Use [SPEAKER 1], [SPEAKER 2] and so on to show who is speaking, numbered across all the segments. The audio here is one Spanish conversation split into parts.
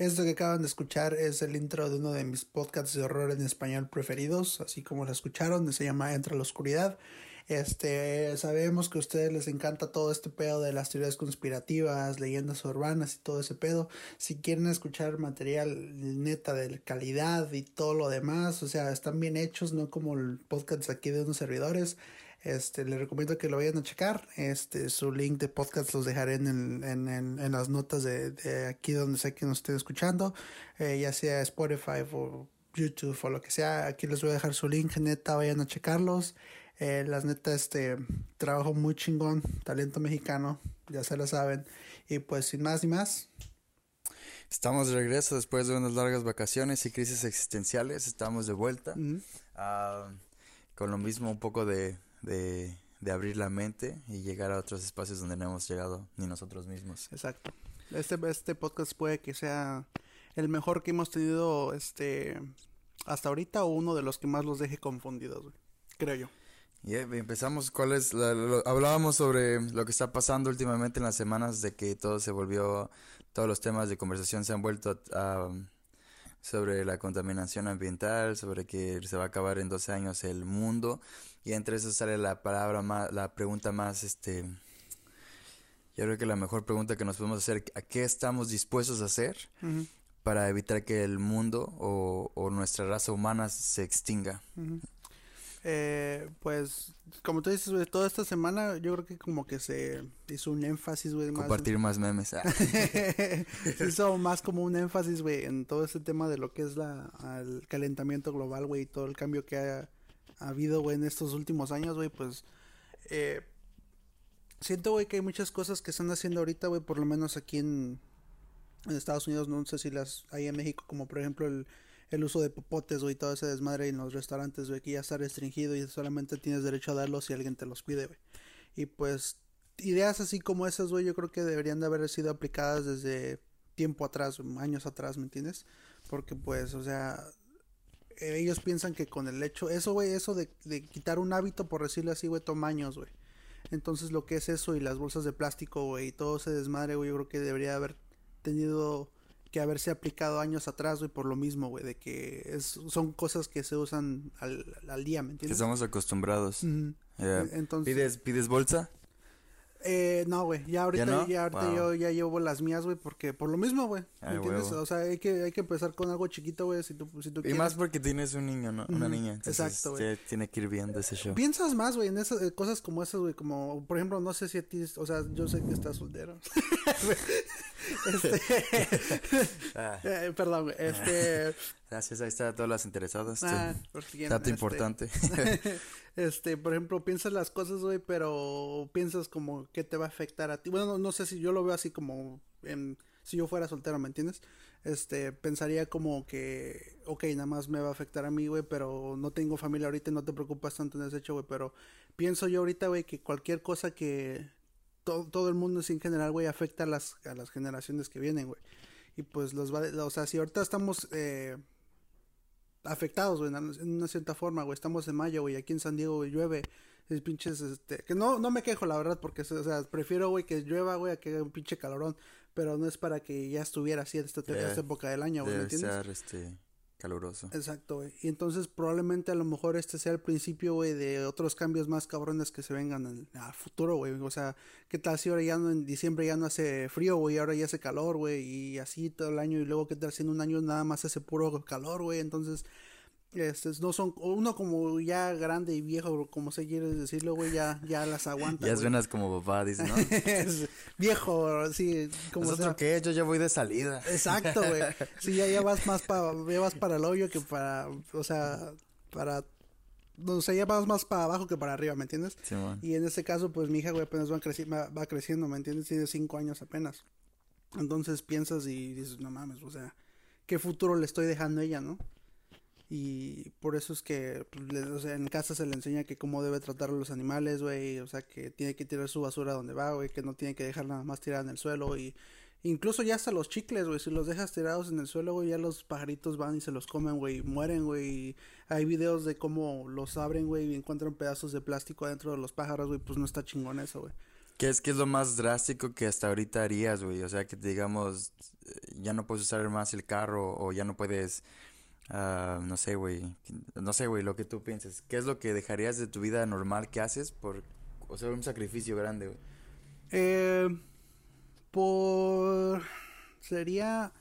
[SPEAKER 1] Esto que acaban de escuchar es el intro de uno de mis podcasts de horror en español preferidos, así como lo escucharon, se llama Entra la Oscuridad. Este, sabemos que a ustedes les encanta todo este pedo de las teorías conspirativas, leyendas urbanas y todo ese pedo. Si quieren escuchar material neta de calidad y todo lo demás, o sea, están bien hechos, no como el podcast aquí de unos servidores. Este, les recomiendo que lo vayan a checar. Este, su link de podcast los dejaré en, en, en, las notas de, de, aquí donde sé que nos estén escuchando, eh, ya sea Spotify o YouTube o lo que sea. Aquí les voy a dejar su link, neta, vayan a checarlos. Eh, las neta, este, trabajo muy chingón, talento mexicano, ya se lo saben. Y pues sin más ni más.
[SPEAKER 2] Estamos de regreso después de unas largas vacaciones y crisis existenciales. Estamos de vuelta. Ah, con lo mismo, un poco de de, de abrir la mente y llegar a otros espacios donde no hemos llegado ni nosotros mismos.
[SPEAKER 1] Exacto. Este, este podcast puede que sea el mejor que hemos tenido este hasta ahorita o uno de los que más los deje confundidos, creo yo.
[SPEAKER 2] Y empezamos, ¿cuál es? hablábamos sobre lo que está pasando últimamente en las semanas de que todo se volvió, todos los temas de conversación se han vuelto a sobre la contaminación ambiental, sobre que se va a acabar en 12 años el mundo y entre eso sale la palabra más, la pregunta más, este, yo creo que la mejor pregunta que nos podemos hacer, ¿a qué estamos dispuestos a hacer para evitar que el mundo o, o, nuestra raza humana se extinga?
[SPEAKER 1] Eh, pues, como tú dices, toda esta semana yo creo que como que se hizo un énfasis, güey.
[SPEAKER 2] Compartir más, memes. Ah.
[SPEAKER 1] se hizo más como un énfasis, güey, en todo este tema de lo que es la, el calentamiento global, güey, y todo el cambio que ha, habido, güey, en estos últimos años, güey, pues... Eh, siento, güey, que hay muchas cosas que están haciendo ahorita, güey, por lo menos aquí en, en Estados Unidos, no sé si las hay en México, como por ejemplo el el uso de popotes, güey, todo ese desmadre en los restaurantes, güey, que ya está restringido y solamente tienes derecho a darlos si alguien te los pide, güey. Y pues, ideas así como esas, güey, yo creo que deberían de haber sido aplicadas desde tiempo atrás, años atrás, ¿me entiendes? Porque pues, o sea, ellos piensan que con el hecho, eso, güey, eso de, de quitar un hábito, por decirlo así, güey, toma años, güey. Entonces lo que es eso y las bolsas de plástico, güey, y todo ese desmadre, güey, yo creo que debería haber tenido que haberse aplicado años atrás, güey, por lo mismo, güey, de que es, son cosas que se usan al, al día, ¿me entiendes?
[SPEAKER 2] Que estamos acostumbrados. Entonces, ¿Pides, ¿Pides bolsa?
[SPEAKER 1] Eh, no, güey, ya ahorita, ¿Ya, ahorita yo ya llevo las mías, güey, porque por lo mismo, güey, ¿me entiendes? O sea, hay que, hay que empezar con algo chiquito, güey, si tú, si tú
[SPEAKER 2] Y más porque tienes un niño, ¿no? Una niña. Exacto, güey. Tiene que ir viendo ese show.
[SPEAKER 1] Piensas más, güey, en esas eh, cosas como esas, güey, como, por ejemplo, no sé si a ti, o sea, yo sé que estás soltero. este, ah. eh, perdón, este...
[SPEAKER 2] Gracias, ahí está todas las interesadas. Ah, Dato este, importante.
[SPEAKER 1] este, por ejemplo, piensas las cosas, güey, pero piensas como que te va a afectar a ti. Bueno, no, sé si yo lo veo así como en, si yo fuera soltero, ¿me entiendes? Este, pensaría como que, ok, nada más me va a afectar a mí, güey, pero no tengo familia ahorita no te preocupas tanto en ese hecho, güey, pero pienso yo ahorita, güey, que cualquier cosa que todo, todo el mundo en general, güey, afecta a las, a las generaciones que vienen, güey. Y pues los va, o sea, si ahorita estamos, eh, afectados, güey, en una cierta forma, güey. Estamos en mayo, güey, aquí en San Diego, güey, llueve. Es pinches, este, que no, no me quejo, la verdad, porque, o sea, prefiero, güey, que llueva, güey, a que haya un pinche calorón. Pero no es para que ya estuviera así en esta, esta época del año, güey, ¿me entiendes?
[SPEAKER 2] este, caluroso.
[SPEAKER 1] Exacto, güey. Y entonces probablemente a lo mejor este sea el principio, güey, de otros cambios más cabrones que se vengan en, a futuro, güey. O sea, ¿qué tal si ahora ya no, en diciembre ya no hace frío, güey, ahora ya hace calor, güey, y así todo el año, y luego qué tal si en un año nada más hace puro calor, güey. Entonces este, no son, uno como ya grande y viejo, como se quiere decirlo, güey, ya, ya las aguanta.
[SPEAKER 2] Ya suenas como papá, dices, ¿no?
[SPEAKER 1] viejo, sí,
[SPEAKER 2] como sea. qué? Yo ya voy de salida.
[SPEAKER 1] Exacto, güey. Sí, ya, ya vas más para, ya vas para el hoyo que para, o sea, para o sea, ya vas más para abajo que para arriba, ¿me entiendes?
[SPEAKER 2] Sí.
[SPEAKER 1] Y en este caso, pues mi hija, güey, apenas va, creci va, va creciendo, ¿me entiendes? Tiene cinco años apenas. Entonces piensas y dices, no mames, o sea, ¿qué futuro le estoy dejando a ella, no? Y por eso es que, pues, en casa se le enseña que cómo debe tratar a los animales, güey. O sea, que tiene que tirar su basura donde va, güey. Que no tiene que dejar nada más tirada en el suelo. Y incluso ya hasta los chicles, güey. Si los dejas tirados en el suelo, güey, ya los pajaritos van y se los comen, güey. Y mueren, güey. Hay videos de cómo los abren, güey. Y encuentran pedazos de plástico adentro de los pájaros, güey. Pues no está chingón eso, güey.
[SPEAKER 2] ¿Qué es, ¿Qué es lo más drástico que hasta ahorita harías, güey? O sea, que digamos, ya no puedes usar más el carro o ya no puedes, ah, no sé, güey, no sé, güey, lo que tú pienses. ¿Qué es lo que dejarías de tu vida normal que haces por, o sea, un sacrificio grande, güey?
[SPEAKER 1] Eh, por... Sería...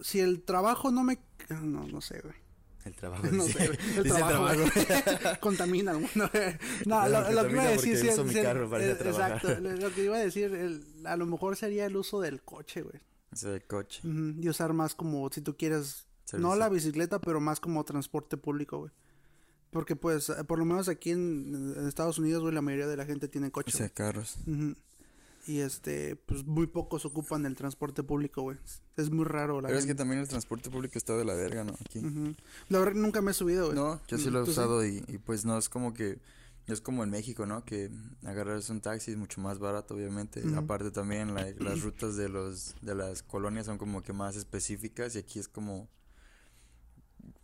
[SPEAKER 1] Si el trabajo no me... No, no sé, güey.
[SPEAKER 2] El trabajo.
[SPEAKER 1] No
[SPEAKER 2] dice-
[SPEAKER 1] sé, güey. El
[SPEAKER 2] dice
[SPEAKER 1] trabajo,
[SPEAKER 2] trabajo.
[SPEAKER 1] güey. contamina el mundo. güey. No,
[SPEAKER 2] Bueno,
[SPEAKER 1] lo, lo que iba a decir... sí,
[SPEAKER 2] uso mi carro para ir a
[SPEAKER 1] eh. Exacto. lo- que iba a decir, el- a lo mejor sería el uso del coche, güey.
[SPEAKER 2] O sea, el coche.
[SPEAKER 1] Y usar más como, si tú quieres... No la bicicleta, pero más como transporte público, güey. Porque pues, eh, por lo menos aquí en, en Estados Unidos, güey, la mayoría de la gente tiene
[SPEAKER 2] O
[SPEAKER 1] coche.
[SPEAKER 2] sea,
[SPEAKER 1] güey.
[SPEAKER 2] carros.
[SPEAKER 1] Y este, pues muy pocos ocupan el transporte público, güey. Es muy raro la
[SPEAKER 2] Pero es que
[SPEAKER 1] gente.
[SPEAKER 2] también el transporte público está de la verga, ¿no? Aquí.
[SPEAKER 1] La verdad nunca me he subido, güey.
[SPEAKER 2] No, yo sí lo he
[SPEAKER 1] ¿Tú
[SPEAKER 2] usado y, y pues no es como que es como en México, ¿no? Que agarras un taxi es mucho más barato, obviamente. Aparte también la- las rutas de los de las colonias son como que más específicas y aquí es como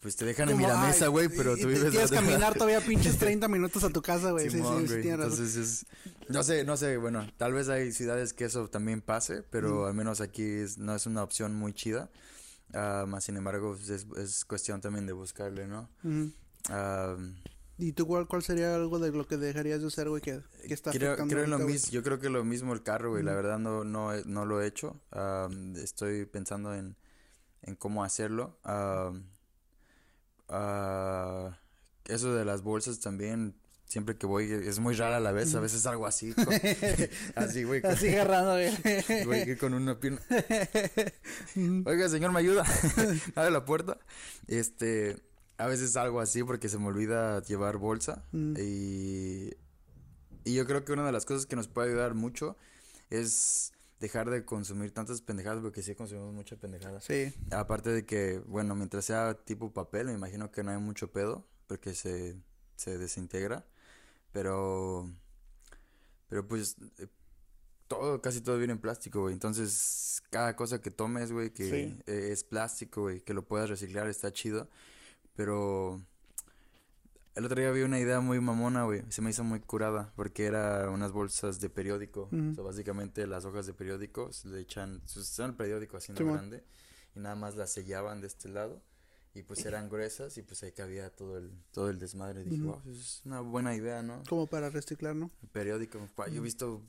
[SPEAKER 2] pues te dejan en Miramesa, güey, pero tú vives
[SPEAKER 1] Tienes que caminar todavía pinches 30 minutos a tu casa, güey. Sí, sí.
[SPEAKER 2] Entonces es no sé, no sé, bueno, tal vez hay ciudades que eso también pase, pero al menos aquí es- no es una opción muy chida. Ah, más sin embargo, pues, es, es cuestión también de buscarle, ¿no? Ah,
[SPEAKER 1] ¿Y tú cuál, cuál sería algo de lo que dejarías de hacer, güey, que, que está
[SPEAKER 2] Creo, lo mismo, yo creo que lo mismo el carro, güey, la verdad no, no, no lo he hecho, am, estoy pensando en, en cómo hacerlo, ah, eso de las bolsas también, siempre que voy, es muy rara a la vez, a veces algo así, con- así, güey,
[SPEAKER 1] Así agarrando, güey.
[SPEAKER 2] con una pierna, oiga, señor, me ayuda, abre la puerta, este, a veces algo así porque se me olvida llevar bolsa,
[SPEAKER 1] Mm.
[SPEAKER 2] y, y yo creo que una de las cosas que nos puede ayudar mucho es dejar de consumir tantas pendejadas, porque sí consumimos mucha pendejada.
[SPEAKER 1] Sí.
[SPEAKER 2] Aparte de que, bueno, mientras sea tipo papel, me imagino que no hay mucho pedo, porque se, se desintegra, pero, pero pues, eh, todo, casi todo viene en plástico, güey, entonces, cada cosa que tomes, güey, que
[SPEAKER 1] Sí.
[SPEAKER 2] eh, es plástico, güey, que lo puedas reciclar, está chido, pero... El otro día vi una idea muy mamona, güey. Se me hizo muy curada porque era unas bolsas de periódico.
[SPEAKER 1] Ujú.
[SPEAKER 2] O sea, básicamente las hojas de periódico se le echan, se son el periódico así no
[SPEAKER 1] Simón.
[SPEAKER 2] grande y nada más las sellaban de este lado y pues eran gruesas y pues ahí cabía todo el todo el desmadre. Y dije,
[SPEAKER 1] Ujú.
[SPEAKER 2] wow, eso es una buena idea, ¿no?
[SPEAKER 1] Como para reciclar, ¿no?
[SPEAKER 2] El periódico. pa, Yo he visto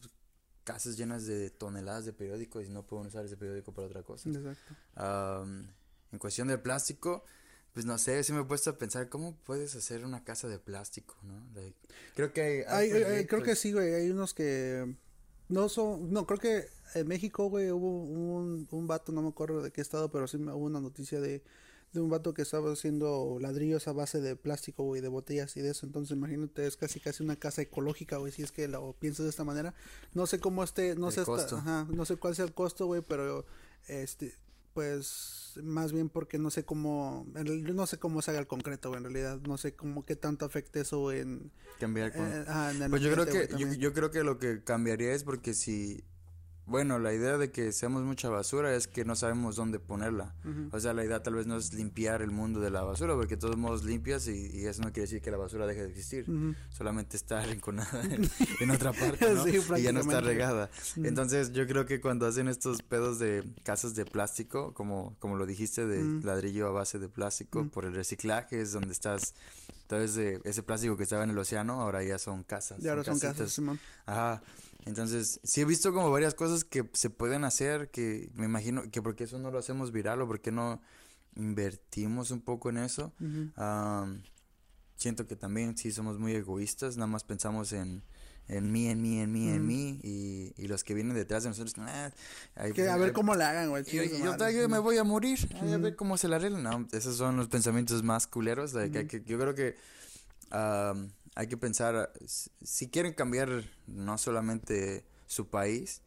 [SPEAKER 2] casas llenas de toneladas de periódico y no pueden usar ese periódico para otra cosa.
[SPEAKER 1] Exacto.
[SPEAKER 2] Am, en cuestión del plástico, pues no sé, sí me he puesto a pensar cómo puedes hacer una casa de plástico, ¿no? Like, creo que hay, hay
[SPEAKER 1] Ay, ay, ay, creo que sí, güey. Hay unos que no son. No, creo que en México, güey, hubo un, un vato, no me acuerdo de qué estado, pero sí me- hubo una noticia de, de un vato que estaba haciendo ladrillos a base de plástico, güey, de botellas y de eso. Entonces, imagínate, es casi casi una casa ecológica, güey, si es que lo piensas de esta manera. No sé cómo esté, no
[SPEAKER 2] El
[SPEAKER 1] sé, ajá, no sé cuál sea el costo, güey, pero este, pues más bien porque no sé cómo, no sé cómo se haga el concreto, en realidad, no sé cómo qué tanto afecte eso en,
[SPEAKER 2] cambiar con...
[SPEAKER 1] eh, ajá, en el
[SPEAKER 2] Pues yo creo que yo creo que lo que cambiaría es porque si bueno, la idea de que seamos mucha basura es que no sabemos dónde ponerla. O sea, la idea tal vez no es limpiar el mundo de la basura, porque de todos modos limpias y, y eso no quiere decir que la basura deje de existir. Solamente está arrinconada en, en otra parte, ¿no?
[SPEAKER 1] Sí,
[SPEAKER 2] y ya no está regada. Entonces, yo creo que cuando hacen estos pedos de casas de plástico, como, como lo dijiste, de ladrillo a base de plástico, por el reciclaje es donde estás, vez de ese plástico que estaba en el océano, ahora ya son casas.
[SPEAKER 1] Y ahora son
[SPEAKER 2] casitas.
[SPEAKER 1] casas, Simón.
[SPEAKER 2] Ajá. Entonces, sí he visto como varias cosas que se pueden hacer, que me imagino que porque eso no lo hacemos viral o porque no invertimos un poco en eso. Am, siento que también sí somos muy egoístas, nada más pensamos en, en mí, en mí, en mí, en
[SPEAKER 1] Mm.
[SPEAKER 2] mí, y, y los que vienen detrás de nosotros, "Ah, ay,
[SPEAKER 1] Que a ver cómo la hagan, güey.
[SPEAKER 2] yo, yo, yo me voy a morir, ay, a ver cómo se la arreglan. No, esos son los pensamientos más culeros, like, hay que- yo creo que am, hay que pensar, si- quieren cambiar no solamente su país,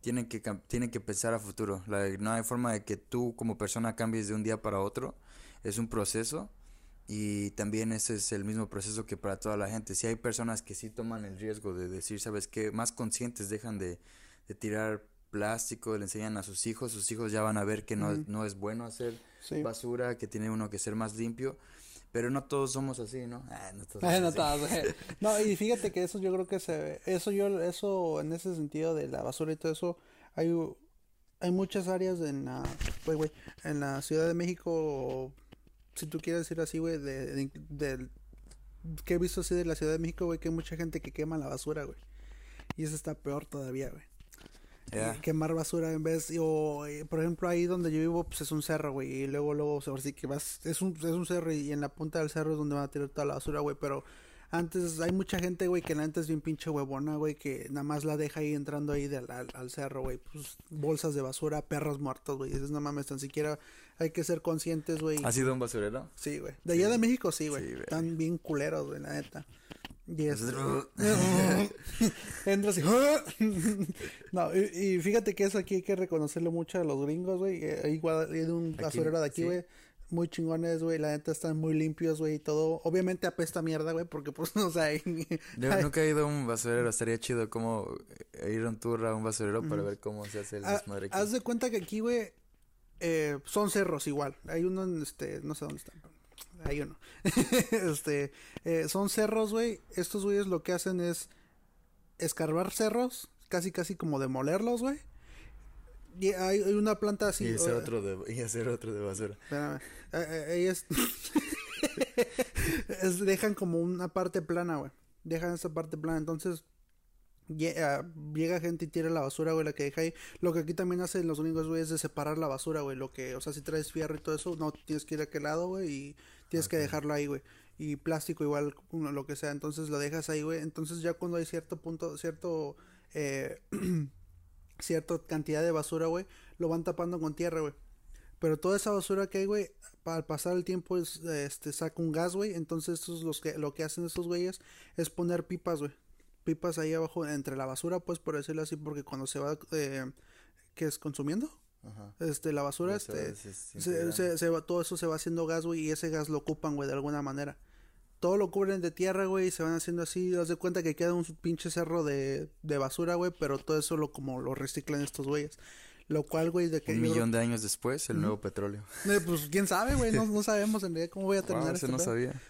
[SPEAKER 2] tienen que, tienen que pensar a futuro. No hay forma de que tú como persona cambies de un día para otro. Es un proceso y también ese es el mismo proceso que para toda la gente. Si hay personas que sí toman el riesgo de decir, ¿sabes qué? Más conscientes dejan de, de tirar plástico, le enseñan a sus hijos, sus hijos ya van a ver que no, no es bueno hacer
[SPEAKER 1] Sí.
[SPEAKER 2] basura, que tiene uno que ser más limpio. Pero no todos somos así, ¿no? Ah, no todos
[SPEAKER 1] Ay,
[SPEAKER 2] somos
[SPEAKER 1] no, güey. No, y fíjate que eso yo creo que se eso yo eso en ese sentido de la basura y todo eso hay hay muchas áreas en la güey, güey, en la Ciudad de México si tú quieres decir así, güey, de, de- que he visto así de la Ciudad de México, güey, que hay mucha gente que quema la basura, güey. Y eso está peor todavía, güey. Quemar basura en vez, o eh, por ejemplo ahí donde yo vivo, pues es un cerro, güey, y luego, luego, ahora sí que vas, es un, es un cerro y en la punta del cerro es donde van a tirar toda la basura, güey, pero antes hay mucha gente, güey, que la neta es bien pinche huevona, güey, que nada más la deja ahí entrando ahí del, al, al cerro, güey, pues bolsas de basura, perros muertos, güey, dices, no mames, tan siquiera hay que ser conscientes, güey.
[SPEAKER 2] ¿Ha sido un basurero?
[SPEAKER 1] Sí, güey, de allá de México sí, güey,
[SPEAKER 2] Sí,
[SPEAKER 1] están bien culeros, güey, la neta. Y
[SPEAKER 2] Nosotros-
[SPEAKER 1] Entras y... no, y, y fíjate que eso aquí hay que reconocerle mucho a los gringos, güey. Eh, Hay igual hay un basurero de aquí,
[SPEAKER 2] sí.
[SPEAKER 1] güey. Muy chingones, güey. La neta están muy limpios, güey, y todo. Obviamente apesta mierda, güey, porque pues, o sea, hay-
[SPEAKER 2] Yo nunca he ido a un basurero, estaría chido como ir a un tour a un basurero para ver cómo se hace el
[SPEAKER 1] Ah,
[SPEAKER 2] desmadre
[SPEAKER 1] haz de cuenta que aquí, güey, eh, son cerros igual. Hay uno en este, no sé dónde están. Hay uno. este, eh, son cerros, güey. Estos güeyes lo que hacen es escarbar cerros, casi casi como demolerlos, güey. Y hay, hay una planta así.
[SPEAKER 2] y, hacer
[SPEAKER 1] o-
[SPEAKER 2] otro de, y hacer otro de basura.
[SPEAKER 1] Espérame. Eh, eh, Dejan como una parte plana, güey. Dejan esa parte plana. Entonces, ah, llega gente y tira la basura, güey, la que deja ahí. Lo que aquí también hacen los gringos, güey, es de separar la basura, güey. Lo que, o sea, si traes fierro y todo eso, no tienes que ir a aquel lado, güey, y tienes que dejarlo ahí, güey. Y plástico igual, uno, lo que sea. Entonces lo dejas ahí, güey. Entonces ya cuando hay cierto punto, cierto... Eh, cierta cantidad de basura, güey, lo van tapando con tierra, güey. Pero toda esa basura que hay, güey, al pasar el tiempo es, este, saca un gas, güey. Entonces estos los que, lo que hacen estos güeyes es poner pipas, güey. Pipas ahí abajo entre la basura, pues por decirlo así, porque cuando se va, eh, ¿qué es? ¿Consumiendo?
[SPEAKER 2] Ajá.
[SPEAKER 1] Este, la basura, este,
[SPEAKER 2] es- es
[SPEAKER 1] se, se- se va- todo eso se va haciendo gas, güey, y ese gas lo ocupan, güey, de alguna manera. Todo lo cubren de tierra, güey, y se van haciendo así. Haz de cuenta que queda un pinche cerro de, de basura, güey, pero todo eso lo como lo reciclan estos güeyes. Lo cual, güey, de que
[SPEAKER 2] Un
[SPEAKER 1] creo-
[SPEAKER 2] millón de años después, el nuevo petróleo.
[SPEAKER 1] Eh, pues quién sabe, güey, no, no sabemos en realidad cómo voy a terminar
[SPEAKER 2] Wow,
[SPEAKER 1] este
[SPEAKER 2] no
[SPEAKER 1] pedo.
[SPEAKER 2] sabía.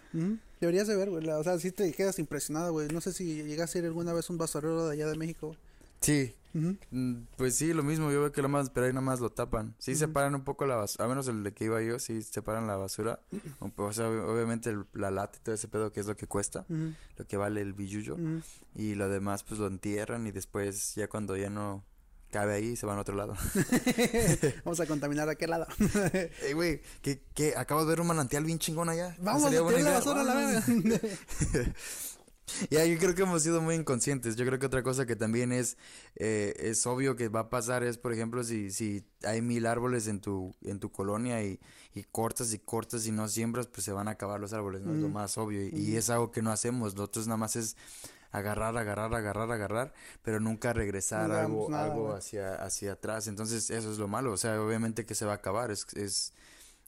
[SPEAKER 1] Deberías de ver, güey, o sea, sí te quedas impresionado, güey. No sé si llegaste a ir alguna vez un basurero de allá de México.
[SPEAKER 2] Sí, mm, pues sí, lo mismo, yo veo que lo más, pero ahí nada más lo tapan. Sí separan un poco la basura, a menos el de que iba yo, sí separan la basura. O sea, ob- obviamente el- la lata y todo ese pedo que es lo que cuesta, lo que vale el billullo.
[SPEAKER 1] Ujú.
[SPEAKER 2] Y lo demás pues lo entierran y después ya cuando ya no cabe ahí se van a otro lado.
[SPEAKER 1] Vamos a contaminar aquel lado.
[SPEAKER 2] Ey, güey, que, que acabo de ver un manantial bien chingón allá.
[SPEAKER 1] Vamos a tirar la basura a la verga.
[SPEAKER 2] Ya, yo creo que hemos sido muy inconscientes. Yo creo que otra cosa que también es, eh, es obvio que va a pasar es, por ejemplo, si, si hay mil árboles en tu, en tu colonia y, y cortas y cortas y no siembras, pues se van a acabar los árboles, ¿no? Es lo
[SPEAKER 1] Mm.
[SPEAKER 2] más obvio. Y, y es algo que no hacemos. Nosotros nada más es agarrar, agarrar, agarrar, agarrar, pero nunca regresar
[SPEAKER 1] No
[SPEAKER 2] algo,
[SPEAKER 1] nada,
[SPEAKER 2] algo hacia, hacia atrás. Entonces, eso es lo malo. O sea, obviamente que se va a acabar. Es, es,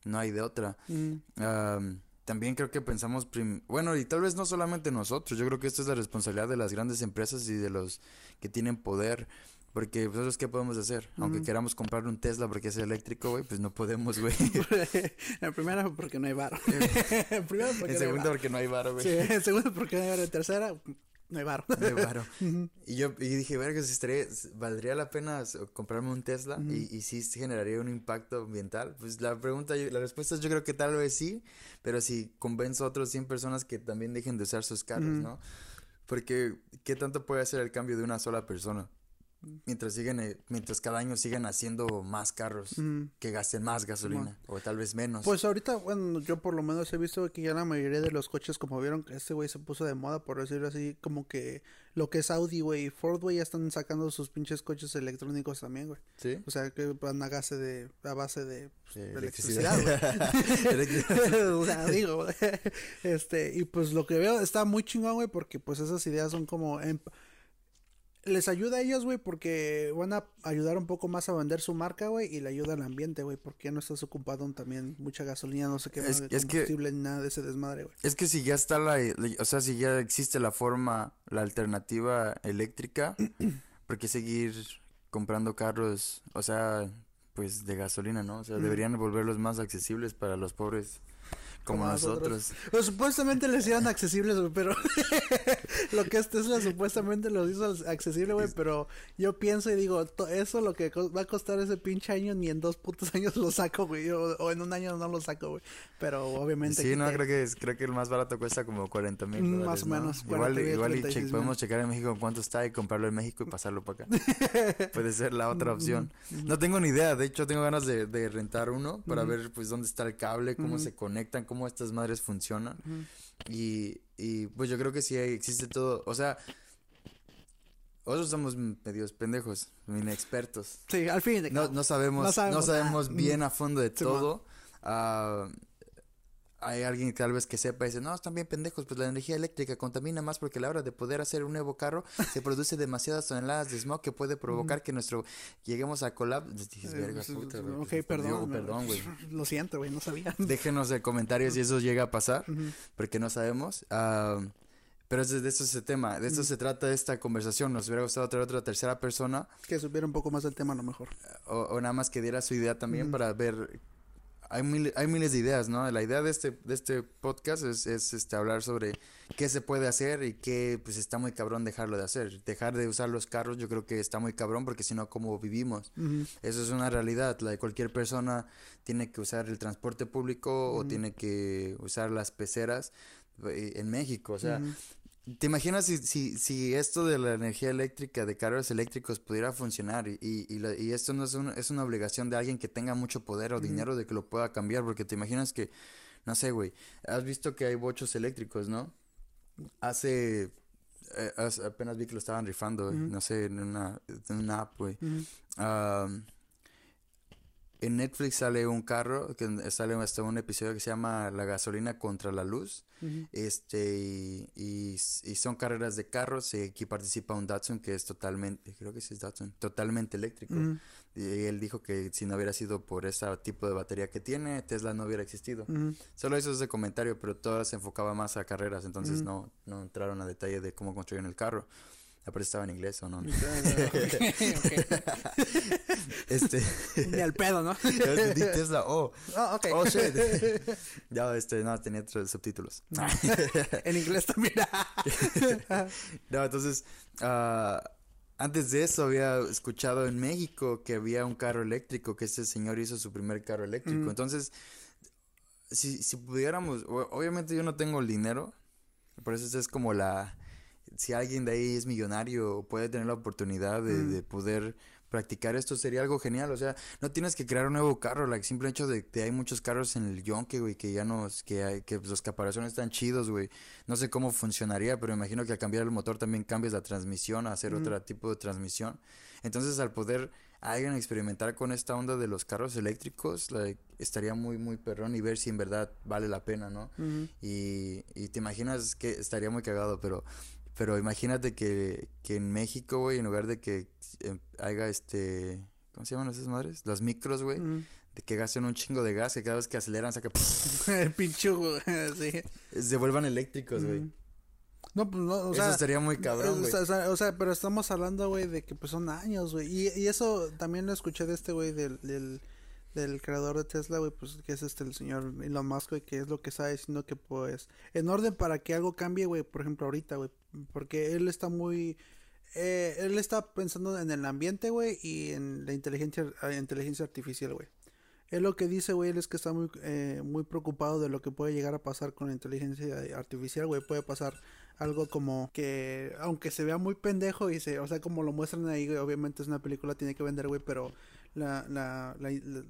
[SPEAKER 2] no hay de otra.
[SPEAKER 1] Mm.
[SPEAKER 2] Am, también creo que pensamos, bueno, y tal vez no solamente nosotros, yo creo que esto es la responsabilidad de las grandes empresas y de los que tienen poder, porque nosotros qué podemos hacer, aunque
[SPEAKER 1] Ujú.
[SPEAKER 2] queramos comprar un Tesla porque es eléctrico, güey, pues no podemos, güey.
[SPEAKER 1] en primera porque no hay varo. en primera porque no hay varo.
[SPEAKER 2] güey.
[SPEAKER 1] En segundo porque no hay varo. En tercera, no hay varo.
[SPEAKER 2] No hay varo. Y yo y dije, verga, si estaría, valdría la pena comprarme un Tesla y, y sí generaría un impacto ambiental. Pues la pregunta, la respuesta es yo creo que tal vez sí, pero si convenzo a otros 100 personas que también dejen de usar sus carros. ¿no? Porque, ¿qué tanto puede hacer el cambio de una sola persona? Mientras siguen, eh, mientras cada año sigan haciendo más carros que gasten más gasolina o tal vez menos.
[SPEAKER 1] Pues ahorita, bueno, yo por lo menos he visto que ya la mayoría de los coches, como vieron que este güey se puso de moda, por decirlo así, como que lo que es Audi, güey, y Ford, güey, ya están sacando sus pinches coches electrónicos también, güey. Sí. O sea, que van a base de, a base de, pues, electricidad, güey. o sea, digo, este, y pues lo que veo está muy chingón, güey, porque pues esas ideas son como, les ayuda a ellos, güey, porque van a ayudar un poco más a vender su marca, güey, y le ayuda al ambiente, güey, porque ya no estás ocupado también mucha gasolina, no sé qué, es, es combustible, ni nada de ese desmadre, güey.
[SPEAKER 2] Es que si ya está la, o sea, si ya existe la forma, la alternativa eléctrica, ¿por qué seguir comprando carros, o sea, pues de gasolina, ¿no? O sea, deberían volverlos más accesibles para los pobres como, nosotros.
[SPEAKER 1] Pues, supuestamente les hicieron accesibles, pero lo que es Tesla supuestamente los hizo accesible, güey, pero yo pienso y digo, eso lo que va a costar ese pinche año ni en dos putos años lo saco, güey, o, en un año no lo saco, güey. Pero obviamente
[SPEAKER 2] Sí, no, creo que creo que el más barato cuesta como 40 mil mm, Más o menos. Igual, igual y podemos checar en México cuánto está y comprarlo en México y pasarlo para acá. Puede ser la otra opción. No tengo ni idea, de hecho tengo ganas de, de rentar uno para ver pues dónde está el cable, cómo se conectan, cómo estas madres funcionan. y, y pues yo creo que sí existe todo, o sea, nosotros somos medios pendejos, inexpertos.
[SPEAKER 1] Sí, al fin.
[SPEAKER 2] No, no sabemos, no sabemos, bien a fondo de todo. Uh, hay alguien tal vez que sepa y dice, no, están bien pendejos, pues la energía eléctrica contamina más porque a la hora de poder hacer un nuevo carro se produce demasiadas toneladas de smog que puede provocar que nuestro lleguemos a colapso.
[SPEAKER 1] Eh, pues, ok, perdón. perdón, güey. Lo siento, güey, no sabía.
[SPEAKER 2] Déjenos en comentarios si eso llega a pasar, porque no sabemos. Ah, pero de eso es el tema, de esto se trata esta conversación. Nos hubiera gustado traer otra tercera persona.
[SPEAKER 1] Que supiera un poco más del tema a lo mejor.
[SPEAKER 2] O, nada más que diera su idea también para ver hay, hay miles de ideas, ¿no? La idea de este, de este podcast es, es este, hablar sobre qué se puede hacer y qué pues está muy cabrón dejarlo de hacer. Dejar de usar los carros yo creo que está muy cabrón porque si no, ¿cómo vivimos? Eso es una realidad. La de cualquier persona tiene que usar el transporte público o tiene que usar las peceras eh, en México. O sea, ¿Te imaginas si, si, si esto de la energía eléctrica, de carros eléctricos pudiera funcionar y, y, y, esto no es, es una obligación de alguien que tenga mucho poder o dinero de que lo pueda cambiar? Porque te imaginas que, no sé, güey, has visto que hay bochos eléctricos, ¿no? Hace, eh, apenas vi que lo estaban rifando, no sé, en una, en una app, güey en Netflix sale un carro, que sale hasta un episodio que se llama La gasolina contra la luz. Este, y, y, son carreras de carros. Y aquí participa un Datsun que es totalmente, creo que es Datsun, totalmente eléctrico. Y él dijo que si no hubiera sido por ese tipo de batería que tiene, Tesla no hubiera existido. Solo hizo ese comentario, pero todo se enfocaba más a carreras, entonces no, no entraron a detalle de cómo construyeron el carro. Aparte estaba en inglés o no.
[SPEAKER 1] este. Ni al pedo, ¿no?
[SPEAKER 2] Tesla, oh. Oh, okay. oh shit. ya, este, no, tenía otros subtítulos.
[SPEAKER 1] en inglés también.
[SPEAKER 2] no, entonces, uh, antes de eso había escuchado en México que había un carro eléctrico, que este señor hizo su primer carro eléctrico. Mm. Entonces, si, si pudiéramos, obviamente yo no tengo el dinero, por eso es como la si alguien de ahí es millonario puede tener la oportunidad de, de, poder practicar esto sería algo genial, o sea, no tienes que crear un nuevo carro, el simple hecho de que hay muchos carros en el yonke, güey, que ya no, que hay, que los caparazones están chidos, güey, no sé cómo funcionaría, pero imagino que al cambiar el motor también cambias la transmisión, a hacer otro tipo de transmisión, entonces al poder alguien experimentar con esta onda de los carros eléctricos, estaría muy, muy perrón y ver si en verdad vale la pena, ¿no? y, y te imaginas que estaría muy cagado, pero pero imagínate que, que en México, güey, en lugar de que eh, haya este. ¿Cómo se llaman esas madres? Las micros, güey. De que gasten un chingo de gas, que cada vez que aceleran saca.
[SPEAKER 1] El pincho, güey. sí.
[SPEAKER 2] Se vuelvan eléctricos, güey.
[SPEAKER 1] No, pues no, o sea.
[SPEAKER 2] Eso estaría muy cabrón,
[SPEAKER 1] güey. O, sea, pero estamos hablando, güey, de que pues son años, güey. Y, y eso también lo escuché de este, güey, del, del del creador de Tesla, güey, pues que es este el señor Elon Musk, güey, que es lo que está diciendo que pues en orden para que algo cambie, güey, por ejemplo, ahorita, güey, porque él está muy eh, él está pensando en el ambiente, güey, y en la inteligencia inteligencia artificial, güey. Él lo que dice, güey, es que está muy, eh, muy preocupado de lo que puede llegar a pasar con la inteligencia artificial, güey. Puede pasar algo como que, aunque se vea muy pendejo y se, o sea, como lo muestran ahí, obviamente es una película, tiene que vender, güey, pero la, la,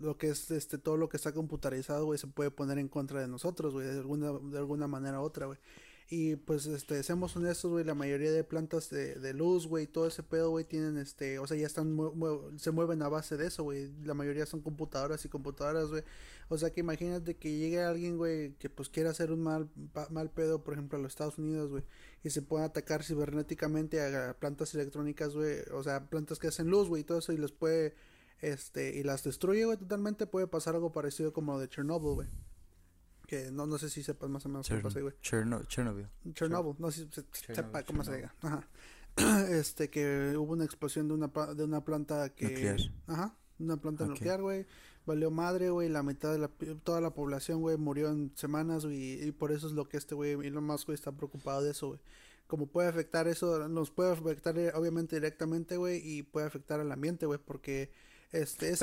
[SPEAKER 1] lo que es este, todo lo que está computarizado, güey, se puede poner en contra de nosotros, güey, de alguna, de alguna manera u otra, güey. Y pues, este, seamos honestos, güey, la mayoría de plantas de, de luz, güey, todo ese pedo, güey, tienen, este, o sea, ya están, se mueven a base de eso, güey. La mayoría son computadoras y computadoras, güey. O sea, que imagínate que llegue alguien, güey, que pues quiera hacer un mal, mal pedo, por ejemplo, a los Estados Unidos, güey, y se pueda atacar cibernéticamente a plantas electrónicas, güey, o sea, plantas que hacen luz, güey, y todo eso, y les puede, este, y las destruye, güey, totalmente, puede pasar algo parecido como de Chernobyl, güey que no, no sé si sepas más o menos qué pasa, güey.
[SPEAKER 2] Chernobyl.
[SPEAKER 1] Chernobyl, no sé si sepa cómo se diga. Ajá. Este, que hubo una explosión de una, de una planta que...
[SPEAKER 2] Nuclear.
[SPEAKER 1] Ajá, una planta nuclear, güey. Valió madre, güey, la mitad de la, toda la población, güey, murió en semanas, güey, y por eso es lo que este güey, Elon Musk, güey, está preocupado de eso, güey. Como puede afectar eso, nos puede afectar eh, obviamente directamente, güey, y puede afectar al ambiente, güey, porque este,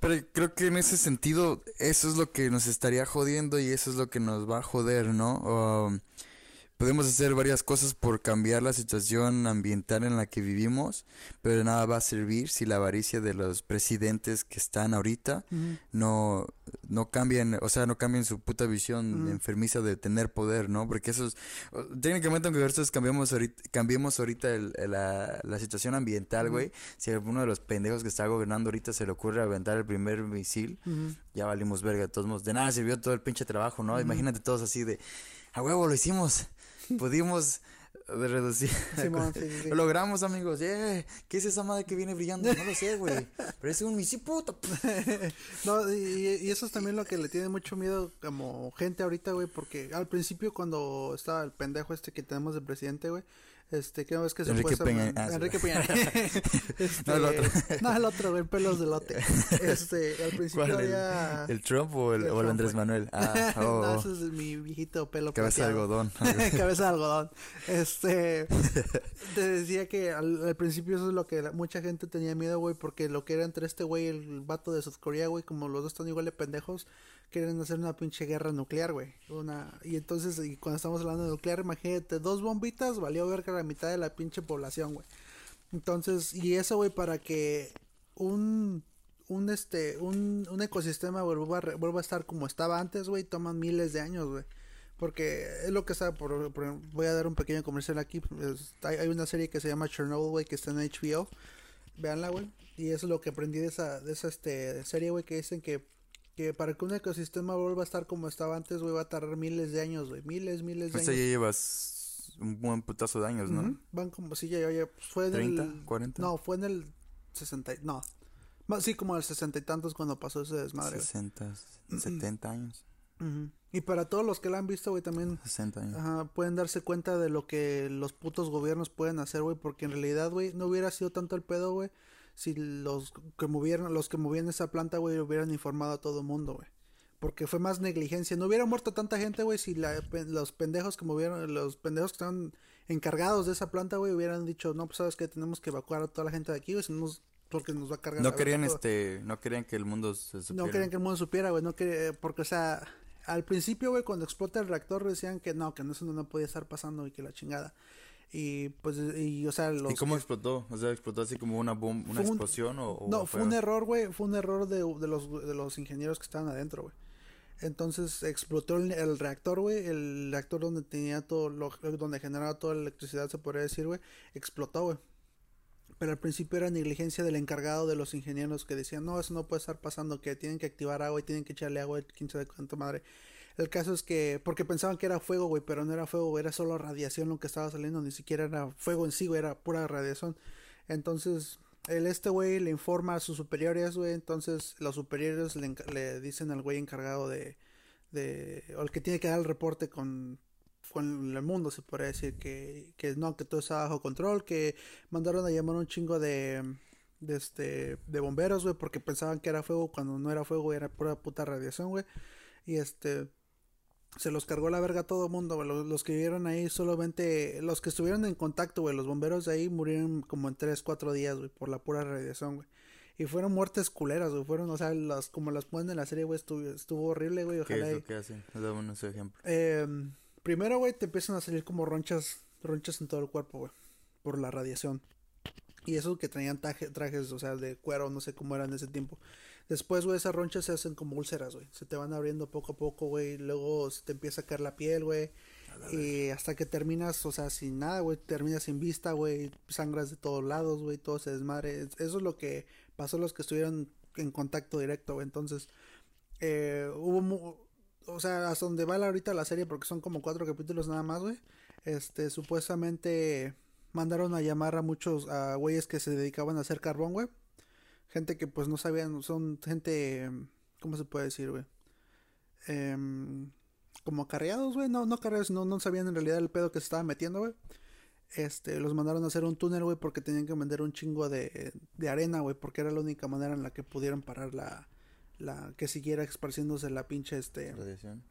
[SPEAKER 2] pero, creo que en ese sentido, eso es lo que nos estaría jodiendo y eso es lo que nos va a joder, ¿no? Podemos hacer varias cosas por cambiar la situación ambiental en la que vivimos, pero nada va a servir si la avaricia de los presidentes que están ahorita no, no cambian, o sea, no cambian su puta visión enfermiza de tener poder, ¿no? Porque eso es, técnicamente aunque nosotros cambiamos ahorita, cambiemos ahorita la, la, situación ambiental, güey, si a alguno de los pendejos que está gobernando ahorita se le ocurre aventar el primer misil, ya valimos verga de todos modos. De nada sirvió todo el pinche trabajo, ¿no? Imagínate todos así de, a huevo, lo hicimos pudimos reducir. Lo logramos, amigos. ¿Qué es esa madre que viene brillando? No lo sé, güey. Pero es un misiputo.
[SPEAKER 1] no, y, eso es también lo que le tiene mucho miedo como gente ahorita, güey, porque al principio cuando estaba el pendejo este que tenemos de presidente, güey, este, ¿qué es que se
[SPEAKER 2] Enrique Peña.
[SPEAKER 1] Ah, Enrique Peña. este, no, el otro. no, el otro, güey, pelos de lote. Este, al principio había...
[SPEAKER 2] ¿El, Trump o el, o el Andrés Manuel? Ah,
[SPEAKER 1] oh. no, ese es mi viejito pelo
[SPEAKER 2] Cabeza de algodón.
[SPEAKER 1] Cabeza de algodón. Este, te decía que al, principio eso es lo que mucha gente tenía miedo, güey, porque lo que era entre este güey y el vato de South Korea, güey, como los dos están igual de pendejos, quieren hacer una pinche guerra nuclear, güey. Una, y entonces, y cuando estamos hablando de nuclear, imagínate, dos bombitas valió ver que la mitad de la pinche población, güey. Entonces, y eso, güey, para que un, un, este, un, un ecosistema vuelva a, vuelva a estar como estaba antes, güey, toman miles de años, güey. Porque es lo que está, por, voy a dar un pequeño comercial aquí. hay, una serie que se llama Chernobyl, güey, que está en HBO. Veanla, güey. Y eso es lo que aprendí de esa, de esa este, serie, güey, que dicen que que para que un ecosistema vuelva a estar como estaba antes, güey, va a tardar miles de años, güey. Miles, miles de
[SPEAKER 2] pues
[SPEAKER 1] años.
[SPEAKER 2] ya llevas un buen putazo de años, ¿no?
[SPEAKER 1] Van como, sí, ya, ya, pues fue en
[SPEAKER 2] 30,
[SPEAKER 1] el...
[SPEAKER 2] 40.
[SPEAKER 1] No, fue en el 60, no. Sí, como el sesenta y tantos cuando pasó ese desmadre.
[SPEAKER 2] 60, 70 años.
[SPEAKER 1] Y para todos los que la han visto, güey, también
[SPEAKER 2] 60 años.
[SPEAKER 1] Ajá, pueden darse cuenta de lo que los putos gobiernos pueden hacer, güey, porque en realidad, güey, no hubiera sido tanto el pedo, güey, si los que movieron, los que movían esa planta, güey, hubieran informado a todo mundo, güey. Porque fue más negligencia. No hubiera muerto tanta gente, güey, si los pendejos que movieron, los pendejos que estaban encargados de esa planta, güey, hubieran dicho, no, pues sabes que tenemos que evacuar a toda la gente de aquí, güey, si no porque nos va a cargar.
[SPEAKER 2] No querían, este, no querían que el mundo se
[SPEAKER 1] supiera. No querían que el mundo supiera, güey, no querían, porque, o sea, al principio, güey, cuando explota el reactor decían que no, que eso no, no podía estar pasando y que la chingada. Y pues, y o sea, los...
[SPEAKER 2] ¿Y cómo explotó? O sea, ¿explotó así como una bomba, una explosión o,
[SPEAKER 1] No, fue, un error, güey, fue un error de, de, los, de los ingenieros que estaban adentro, güey. Entonces explotó el, reactor, güey, el reactor donde tenía todo, lo, donde generaba toda la electricidad, se podría decir, güey, explotó, güey. Pero al principio era negligencia del encargado de los ingenieros que decían, no, eso no puede estar pasando, que tienen que activar agua y tienen que echarle agua, quién sabe cuánto madre. El caso es que, porque pensaban que era fuego, güey, pero no era fuego, era solo radiación lo que estaba saliendo, ni siquiera era fuego en sí, güey, era pura radiación. Entonces, el este güey le informa a sus superiores, güey, entonces los superiores le, dicen al güey encargado de, de, o el que tiene que dar el reporte con, con el mundo, se podría decir, que, que no, que todo está bajo control, que mandaron a llamar un chingo de, de este, de bomberos, güey, porque pensaban que era fuego cuando no era fuego, era pura puta radiación, güey. Y este, se los cargó la verga a todo mundo, güey. Los, que vivieron ahí solamente, los que estuvieron en contacto, güey, los bomberos de ahí murieron como en 3, 4 días, güey, por la pura radiación, güey. Y fueron muertes culeras, güey. Fueron, o sea, las, como las ponen en la serie, güey, estuvo, estuvo horrible, güey.
[SPEAKER 2] ¿Qué
[SPEAKER 1] Ojalá.
[SPEAKER 2] es
[SPEAKER 1] y-
[SPEAKER 2] lo que hacen? Ejemplo.
[SPEAKER 1] Eh, primero, güey, te empiezan a salir como ronchas, ronchas en todo el cuerpo, güey, por la radiación. Y eso que traían trajes, o sea, de cuero, no sé cómo eran en ese tiempo. Después, güey, esas ronchas se hacen como úlceras, güey. Se te van abriendo poco a poco, güey. Luego se te empieza a caer la piel, güey. Y hasta que terminas, o sea, sin nada, güey. Terminas sin vista, güey. Sangras de todos lados, güey. Todo se desmadre. Es- Eso es lo que pasó a los que estuvieron en contacto directo, güey. Entonces, eh, hubo mu- o sea, hasta donde va la- ahorita la serie, porque son como cuatro capítulos nada más, güey. Este, supuestamente mandaron a llamar a muchos, a güeyes que se dedicaban a hacer carbón, güey. Gente que pues no sabían, son gente, ¿cómo se puede decir, güey? Em, como acarreados, güey, no, no acarreados, no, no sabían en realidad el pedo que se estaba metiendo, güey. Este, los mandaron a hacer un túnel, güey, porque tenían que vender un chingo de, de arena, güey, porque era la única manera en la que pudieran parar la, la, que siguiera esparciéndose la pinche, este,
[SPEAKER 2] Radiación.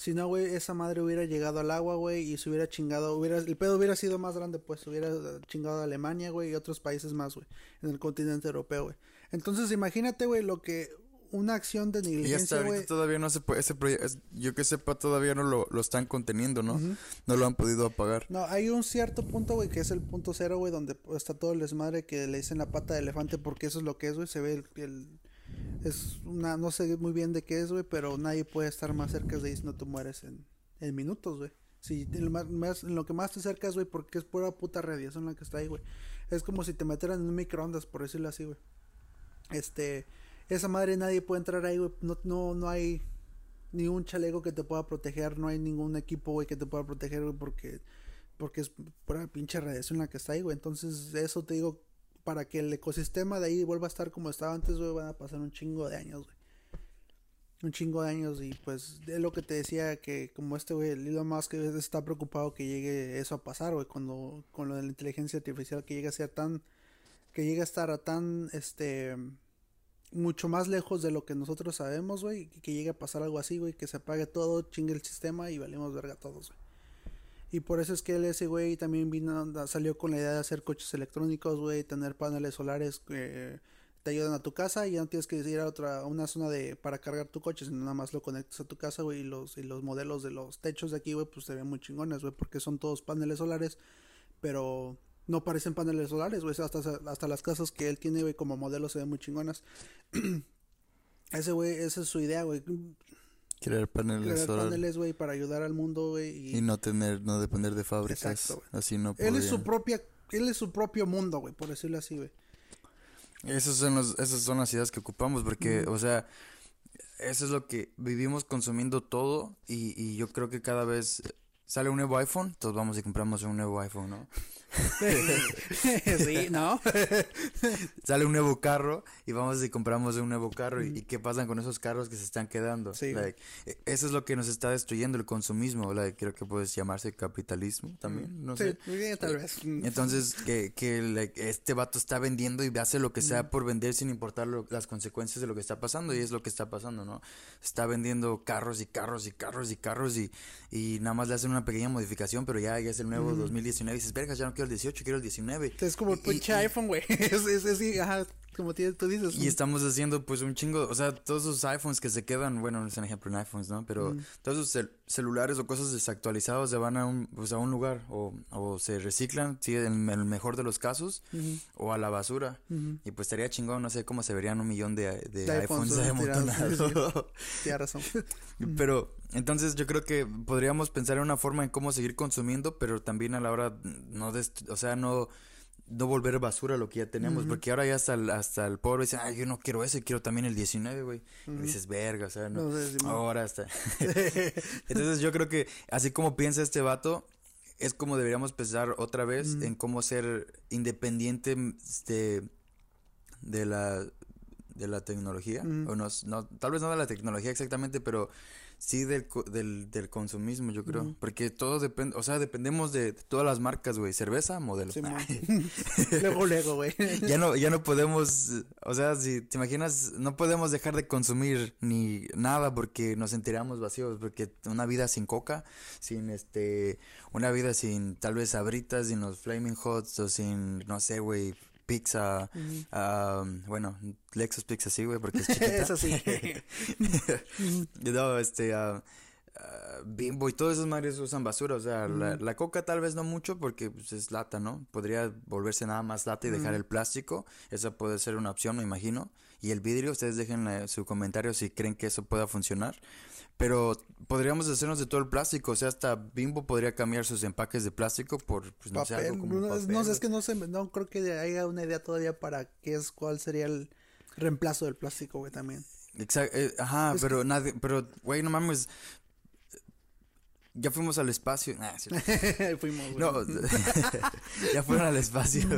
[SPEAKER 1] Si no, güey, esa madre hubiera llegado al agua, güey, y se hubiera chingado, hubiera, el pedo hubiera sido más grande, pues, hubiera chingado a Alemania, güey, y otros países más, güey, en el continente europeo, güey. Entonces, imagínate, güey, lo que una acción de
[SPEAKER 2] Y hasta
[SPEAKER 1] negligencia,
[SPEAKER 2] ahorita todavía no se puede, ese proyecto, yo que sepa, todavía no lo, lo están conteniendo, ¿no? No lo han podido apagar.
[SPEAKER 1] No, hay un cierto punto, güey, que es el punto cero, güey, donde pues, está todo el desmadre que le dicen la pata de elefante, porque eso es lo que es, güey, se ve el, el- es una, no sé muy bien de qué es, güey, pero nadie puede estar más cerca de ahí si no te mueres en, en minutos, güey. Si en lo, más, en lo que más te acercas, güey, porque es pura puta radiación la que está ahí, güey. Es como si te metieran en un microondas, por decirlo así, güey. Este, esa madre nadie puede entrar ahí, güey. No, no, no hay ni un chaleco que te pueda proteger, no hay ningún equipo, güey, que te pueda proteger, güey, porque, porque es pura pinche radiación la que está ahí, güey. Entonces, eso te digo, para que el ecosistema de ahí vuelva a estar como estaba antes, güey, van a pasar un chingo de años, güey. Un chingo de años y pues es lo que te decía que como este güey, el Elon Musk está preocupado que llegue eso a pasar, güey, cuando con lo de la inteligencia artificial que llegue a ser tan que llegue a estar a tan este mucho más lejos de lo que nosotros sabemos, güey, que llegue a pasar algo así, güey, que se apague todo, chingue el sistema y valimos verga todos, güey. Y por eso es que él, ese güey, también vino, salió con la idea de hacer coches electrónicos, güey, tener paneles solares que te ayudan a tu casa y ya no tienes que ir a otra, una zona de, para cargar tu coche, sino nada más lo conectas a tu casa, güey, y los, y los modelos de los techos de aquí, güey, pues se ven muy chingones, güey, porque son todos paneles solares, pero no parecen paneles solares, güey, hasta, hasta las casas que él tiene, güey, como modelo se ven muy chingonas. Ese, güey, esa es su idea, güey.
[SPEAKER 2] Crear paneles
[SPEAKER 1] Crear paneles, güey, para ayudar al mundo, güey. Y,
[SPEAKER 2] Y no tener, no depender de fábricas.
[SPEAKER 1] Exacto.
[SPEAKER 2] Así no
[SPEAKER 1] él es su propia, él es su propio mundo, güey, por decirlo así, güey.
[SPEAKER 2] Esos son los, esas son las ideas que ocupamos porque, o sea, eso es lo que vivimos consumiendo todo y, y yo creo que cada vez sale un nuevo iPhone, todos vamos y compramos un nuevo iPhone, ¿no?
[SPEAKER 1] sí, ¿no?
[SPEAKER 2] Sale un nuevo carro y vamos y compramos un nuevo carro y, y qué pasa con esos carros que se están quedando.
[SPEAKER 1] Sí.
[SPEAKER 2] Like, e- eso es lo que nos está destruyendo el consumismo, like, creo que puede llamarse capitalismo también, no
[SPEAKER 1] sí,
[SPEAKER 2] sé.
[SPEAKER 1] tal vez.
[SPEAKER 2] Entonces, que, que like, este vato está vendiendo y hace lo que sea por vender sin importar lo- las consecuencias de lo que está pasando. Y es lo que está pasando, ¿no? Está vendiendo carros y carros y carros y carros y, y nada más le hacen una pequeña modificación, pero ya, ya es el nuevo 2019 y dices, vergas, ya no quiero el 18, quiero el 19.
[SPEAKER 1] Es como el pinche iPhone, güey. Es, es, es, sí, ajá, como tú dices.
[SPEAKER 2] Y estamos haciendo pues un chingo, o sea, todos esos iPhones que se quedan, bueno, no es un ejemplo en iPhones, ¿no? Pero todos esos cel- celulares o cosas desactualizados se van a un, pues, a un lugar o, o se reciclan, sí, en el mejor de los casos, o a la basura. Y pues estaría chingón, no sé cómo se verían un millón de, de
[SPEAKER 1] De iPhones,
[SPEAKER 2] amontonados.
[SPEAKER 1] Tienes razón.
[SPEAKER 2] Pero entonces yo creo que podríamos pensar en una forma en cómo seguir consumiendo, pero también a la hora no o sea, no no volver basura lo que ya tenemos, porque ahora ya hasta el, hasta el pobre dice, ay, yo no quiero ese, quiero también el 19, güey. Y dices, verga, o sea, no.
[SPEAKER 1] No sé,
[SPEAKER 2] ahora está. Entonces yo creo que así como piensa este vato, es como deberíamos pensar otra vez en cómo ser independiente de, de la de la tecnología o no, no tal vez no de la tecnología exactamente pero sí del del, del consumismo yo creo. Porque todo depende o sea dependemos de, todas las marcas güey cerveza modelo.
[SPEAKER 1] Luego, luego, güey.
[SPEAKER 2] ya no ya no podemos o sea si te imaginas no podemos dejar de consumir ni nada porque nos sentiremos vacíos porque una vida sin coca sin este una vida sin tal vez sabritas sin los flaming hots o sin no sé güey pizza, ah, bueno, Lexus Pizza sí, güey, porque es chiquita.
[SPEAKER 1] Eso sí.
[SPEAKER 2] no, este, ah, Bimbo y todos esos madres usan basura, o sea, la, la coca tal vez no mucho porque pues, es lata, ¿no? Podría volverse nada más lata y dejar el plástico, esa puede ser una opción, me imagino. Y el vidrio, ustedes dejen eh, su comentario si creen que eso pueda funcionar. Pero podríamos hacernos de todo el plástico, o sea, hasta Bimbo podría cambiar sus empaques de plástico por, pues, no sé,
[SPEAKER 1] papel.
[SPEAKER 2] algo como
[SPEAKER 1] no,
[SPEAKER 2] papel,
[SPEAKER 1] no sé, es que no sé, no creo que haya una idea todavía para qué es, cuál sería el reemplazo del plástico, güey, también.
[SPEAKER 2] Exacto, ajá,
[SPEAKER 1] Es
[SPEAKER 2] pero nadie, pero, güey, no mames, ya fuimos al espacio, Nah, sí.
[SPEAKER 1] Fuimos, güey.
[SPEAKER 2] no, ya fueron al espacio,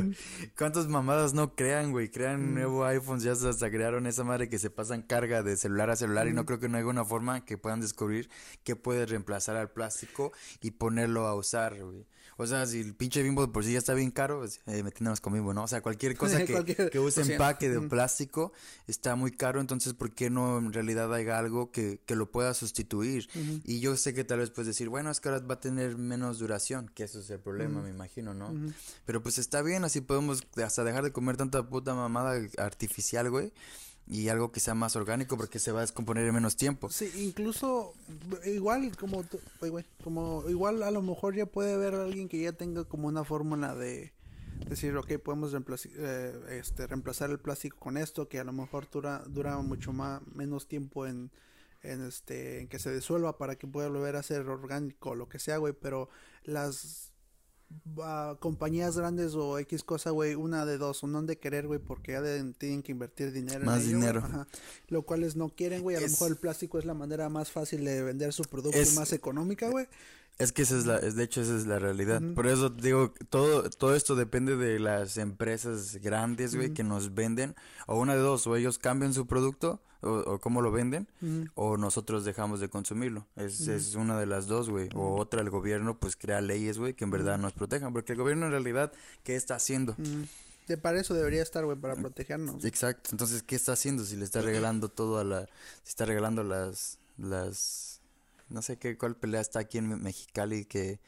[SPEAKER 2] ¿cuántas mamadas no crean, güey? Crean nuevo iPhones, ya hasta crearon esa madre que se pasan carga de celular a celular y no creo que no haya una forma que puedan descubrir que puede reemplazar al plástico y ponerlo a usar, güey. O sea, si el pinche bimbo de por sí ya está bien caro, pues, eh, metiéndonos con bimbo, ¿no? O sea, cualquier cosa que,
[SPEAKER 1] Cualquier
[SPEAKER 2] que use empaque de plástico está muy caro, entonces ¿por qué no en realidad haya algo que, que lo pueda sustituir? Y yo sé que tal vez puedes decir, bueno, es que ahora va a tener menos duración, que eso es el problema, me imagino, ¿no? Pero pues está bien, así podemos hasta dejar de comer tanta puta mamada artificial, güey. Y algo que sea más orgánico porque se va a descomponer en menos tiempo.
[SPEAKER 1] Sí, incluso igual como como igual a lo mejor ya puede haber alguien que ya tenga como una fórmula de decir, ok, podemos reemplaci- eh, este, reemplazar el plástico con esto, que a lo mejor dura, dura mucho más, menos tiempo en, en este, en que se disuelva para que pueda volver a ser orgánico o lo que sea, güey, pero las ah, compañías grandes o X cosa, güey, una de dos, o no han de querer, güey, porque ya de- tienen que invertir dinero en
[SPEAKER 2] Más
[SPEAKER 1] ello, güey,
[SPEAKER 2] dinero.
[SPEAKER 1] ajá. Lo cual es no quieren, güey, a lo mejor el plástico es la manera más fácil de vender su producto
[SPEAKER 2] Es-
[SPEAKER 1] y más económica, güey.
[SPEAKER 2] Es que esa es la, es, de hecho esa es la realidad. Por eso digo, todo, todo esto depende de las empresas grandes, güey, que nos venden. O una de dos, o ellos cambian su producto, o, o cómo lo venden, o nosotros dejamos de consumirlo. Es, es una de las dos, güey. O otra, el gobierno pues crea leyes, güey, que en verdad nos protejan. Porque el gobierno en realidad, ¿qué está haciendo?
[SPEAKER 1] De para eso debería estar, güey, para protegernos.
[SPEAKER 2] Exacto. Entonces, ¿qué está haciendo? Si le está regalando todo a la... Si está regalando las... las no sé qué, cuál pelea está aquí en Me- Mexicali que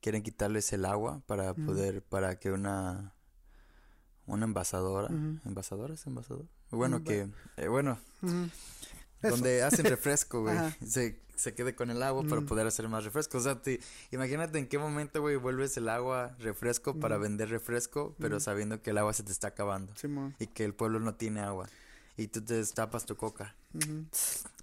[SPEAKER 2] quieren quitarles el agua para poder... Para que una... Una envasadora... ¿Envasadora es envasador? Bueno,
[SPEAKER 1] Mm,
[SPEAKER 2] que... eh, bueno.
[SPEAKER 1] Eso.
[SPEAKER 2] donde hacen refresco, güey. Se, se quede con el agua para poder hacer más refresco. O sea, te, imagínate en qué momento, güey, vuelves el agua refresco para vender refresco, pero sabiendo que el agua se te está acabando
[SPEAKER 1] Simón.
[SPEAKER 2] y que el pueblo no tiene agua. Y tú te destapas tu coca.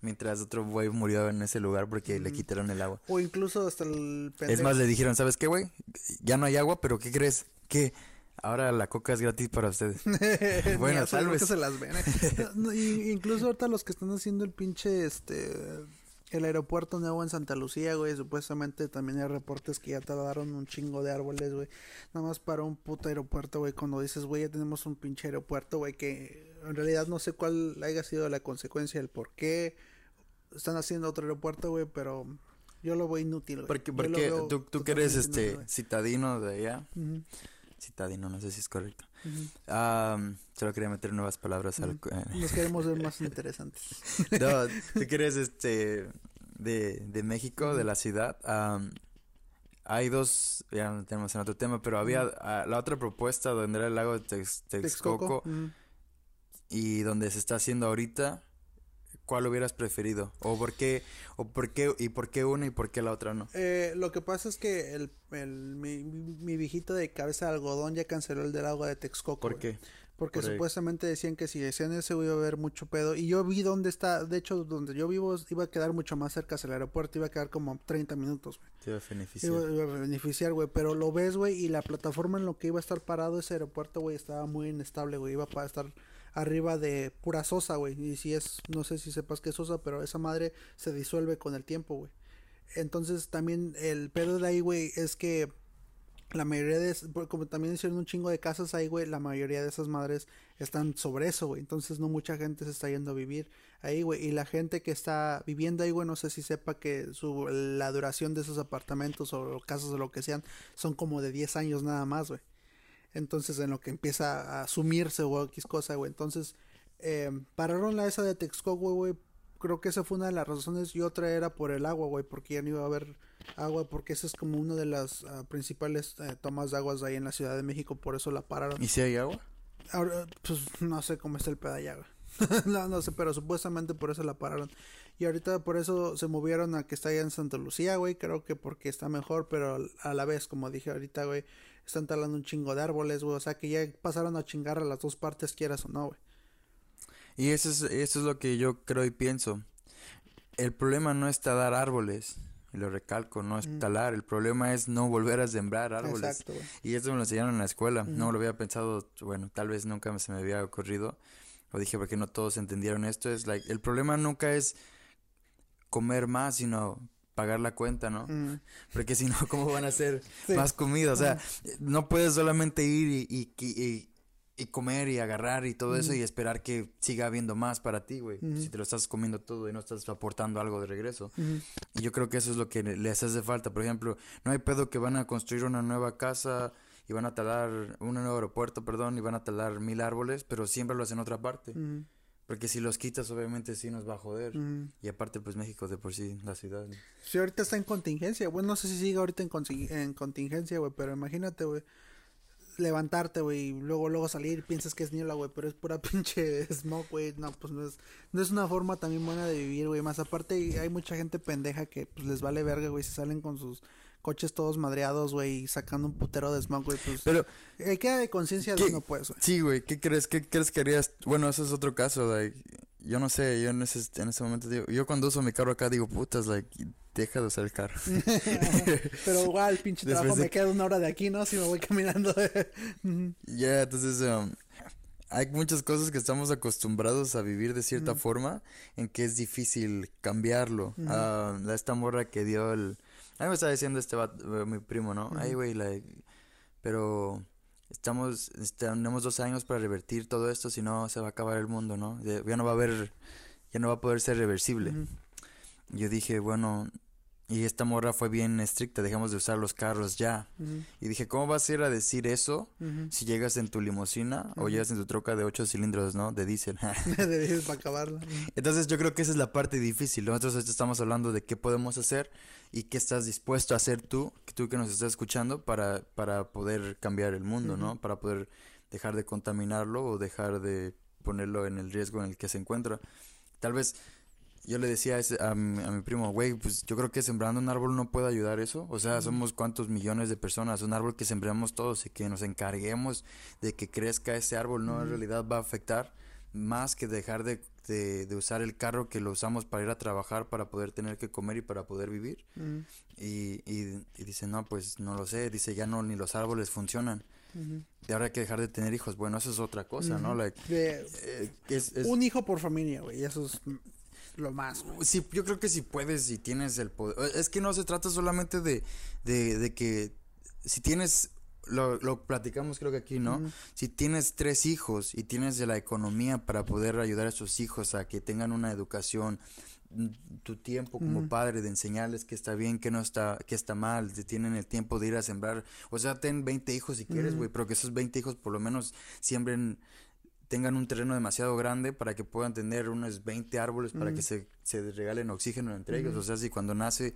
[SPEAKER 2] Mientras otro güey murió en ese lugar porque le quitaron el agua.
[SPEAKER 1] O incluso hasta el
[SPEAKER 2] Es
[SPEAKER 1] pendejo-
[SPEAKER 2] más, le dijeron, ¿sabes qué, güey? Ya no hay agua, pero ¿qué crees? Que ahora la coca es gratis para ustedes. Bueno, tal vez.
[SPEAKER 1] se las ven, ¿eh? No, incluso ahorita los que están haciendo el pinche, este, el aeropuerto nuevo en Santa Lucía, güey, supuestamente también hay reportes que ya talaron un chingo de árboles, güey. Nada más para un puto aeropuerto, güey, cuando dices, güey, ya tenemos un pinche aeropuerto, güey, que en realidad no sé cuál haya sido la consecuencia, el por qué están haciendo otro aeropuerto, güey, pero yo lo veo inútil, güey.
[SPEAKER 2] Porque, porque tú, tú que eres este
[SPEAKER 1] inútil,
[SPEAKER 2] citadino de allá. Citadino, no sé si es correcto.
[SPEAKER 1] ujú.
[SPEAKER 2] Ah, solo quería meter nuevas palabras al... cu-
[SPEAKER 1] Nos queremos ver más interesantes.
[SPEAKER 2] No, tú que eres este de, de México, de la ciudad. am, hay dos, ya no tenemos en otro tema, pero había ah, la otra propuesta donde era el lago de Tex- Texcoco
[SPEAKER 1] ujú.
[SPEAKER 2] Y donde se está haciendo ahorita. ¿Cuál hubieras preferido? ¿O por qué? ¿O por qué? ¿Y por qué una y por qué la otra no?
[SPEAKER 1] Eh, lo que pasa es que el, el- mi, mi- viejito de cabeza de algodón ya canceló el del agua de Texcoco.
[SPEAKER 2] ¿Por qué?
[SPEAKER 1] Porque
[SPEAKER 2] Por
[SPEAKER 1] supuestamente decían que si decían eso iba a haber mucho pedo. Y yo vi dónde está, de hecho, donde yo vivo iba a quedar mucho más cerca hacia el aeropuerto, iba a quedar como 30 minutos, güey.
[SPEAKER 2] Te iba a beneficiar.
[SPEAKER 1] Iba, iba a beneficiar, güey. Pero lo ves, güey, y la plataforma en lo que iba a estar parado ese aeropuerto, güey, estaba muy inestable, güey. Iba a estar arriba de pura sosa, güey. Y si es, no sé si sepas qué es sosa, pero esa madre se disuelve con el tiempo, güey. Entonces también el pedo de ahí, güey, es que la mayoría de, como también hicieron un chingo de casas ahí, güey, la mayoría de esas madres están sobre eso, güey. Entonces no mucha gente se está yendo a vivir ahí, güey. Y la gente que está viviendo ahí, güey, no sé si sepa que su, la duración de esos apartamentos o casas o lo que sean son como de 10 años nada más, güey. Entonces en lo que empieza a sumirse o X cosa, güey. Entonces eh, pararon la esa de Texcoco, güey. Creo que esa fue una de las razones y otra era por el agua, güey, porque ya no iba a haber agua, porque esa es como una de las ah, principales eh, tomas de aguas ahí en la Ciudad de México, por eso la pararon.
[SPEAKER 2] ¿Y si hay agua?
[SPEAKER 1] Ahora, pues no sé cómo está el güey. no, no sé, pero supuestamente por eso la pararon. Y ahorita por eso se movieron a que está allá en Santa Lucía, güey. Creo que porque está mejor, pero a la vez, como dije ahorita, güey, están talando un chingo de árboles, güey. O sea que ya pasaron a chingar a las dos partes, quieras o no, güey.
[SPEAKER 2] Y eso es, eso es lo que yo creo y pienso. El problema no es talar árboles, y lo recalco, no es talar, el problema es no volver a sembrar árboles. Exacto, y eso me lo enseñaron en la escuela, no lo había pensado, bueno, tal vez nunca se me había ocurrido, lo dije porque no todos entendieron esto, es like, el problema nunca es comer más, sino pagar la cuenta, ¿no? Porque si no, ¿cómo van a hacer más comida? O sea, no puedes solamente ir y, y, y comer y agarrar y todo eso y esperar que siga habiendo más para ti, güey. Si te lo estás comiendo todo y no estás aportando algo de regreso. Y yo creo que eso es lo que les hace falta. Por ejemplo, no hay pedo que van a construir una nueva casa y van a talar, un nuevo aeropuerto, perdón, y van a talar mil árboles, pero siempre lo hacen en otra parte. Porque si los quitas, obviamente sí nos va a joder. Y aparte, pues México de por sí, la ciudad.
[SPEAKER 1] Sí, ahorita está en contingencia. Bueno, no sé si sigue ahorita en, en contingencia, güey, pero imagínate, güey levantarte, güey, y luego, luego salir, piensas que es niebla, güey, pero es pura pinche smoke, güey, no, pues no es, no es una forma también buena de vivir, güey, más aparte hay mucha gente pendeja que, pues, les vale verga, güey, se salen con sus coches todos madreados, güey, y sacando un putero de smoke, güey, pues, pero, hay queda de conciencia de uno, pues, güey.
[SPEAKER 2] Sí, güey, ¿qué crees, qué crees que harías? Bueno, eso es otro caso, like, yo no sé, yo en ese, en ese momento digo, yo cuando uso mi carro acá digo, putas, like, deja de usar el carro.
[SPEAKER 1] Pero igual, pinche trabajo, me queda una hora de aquí, ¿no? Si me voy caminando.
[SPEAKER 2] Ya, entonces, um, hay muchas cosas que estamos acostumbrados a vivir de cierta forma en que es difícil cambiarlo. Ah, esta morra que dio el... A mí me estaba diciendo este eh, mi primo, ¿no? Ay, güey, like, pero estamos, tenemos dos años para revertir todo esto, si no se va a acabar el mundo, ¿no? Ya no va a haber, ya no va a poder ser reversible. Yo dije, bueno, y esta morra fue bien estricta, dejamos de usar los carros ya. Y dije, ¿cómo vas a ir a decir eso si llegas en tu limusina o llegas en tu troca de ocho cilindros, ¿no? De diésel.
[SPEAKER 1] de diésel para acabarla.
[SPEAKER 2] Entonces yo creo que esa es la parte difícil. Nosotros estamos hablando de qué podemos hacer y qué estás dispuesto a hacer tú, tú que nos estás escuchando, para, para poder cambiar el mundo, ¿no? Para poder dejar de contaminarlo o dejar de ponerlo en el riesgo en el que se encuentra. Tal vez yo le decía a, mi, primo, güey, pues yo creo que sembrando un árbol no puede ayudar eso. O sea, somos cuántos millones de personas, un árbol que sembramos todos y que nos encarguemos de que crezca ese árbol, no en realidad va a afectar más que dejar de, de, usar el carro que lo usamos para ir a trabajar, para poder tener que comer y para poder vivir. y, y, dice, no, pues no lo sé, dice, ya no, ni los árboles funcionan. Y ahora hay que dejar de tener hijos. Bueno, eso es otra cosa, ¿no? Like,
[SPEAKER 1] eh, Un hijo por familia, güey. Eso es lo más.
[SPEAKER 2] Sí, yo creo que si puedes, si tienes el poder. Es que no se trata solamente de, de, de que si tienes lo, lo, platicamos creo que aquí, ¿no? Si tienes tres hijos y tienes la economía para poder ayudar a esos hijos a que tengan una educación, mm, tu tiempo como padre de enseñarles que está bien, que no está, que está mal, si tienen el tiempo de ir a sembrar, o sea, ten 20 hijos si quieres, güey, pero que esos 20 hijos por lo menos siembren tengan un terreno demasiado grande para que puedan tener unos 20 árboles para que se, se, regalen oxígeno entre ellos. O sea, si cuando nace,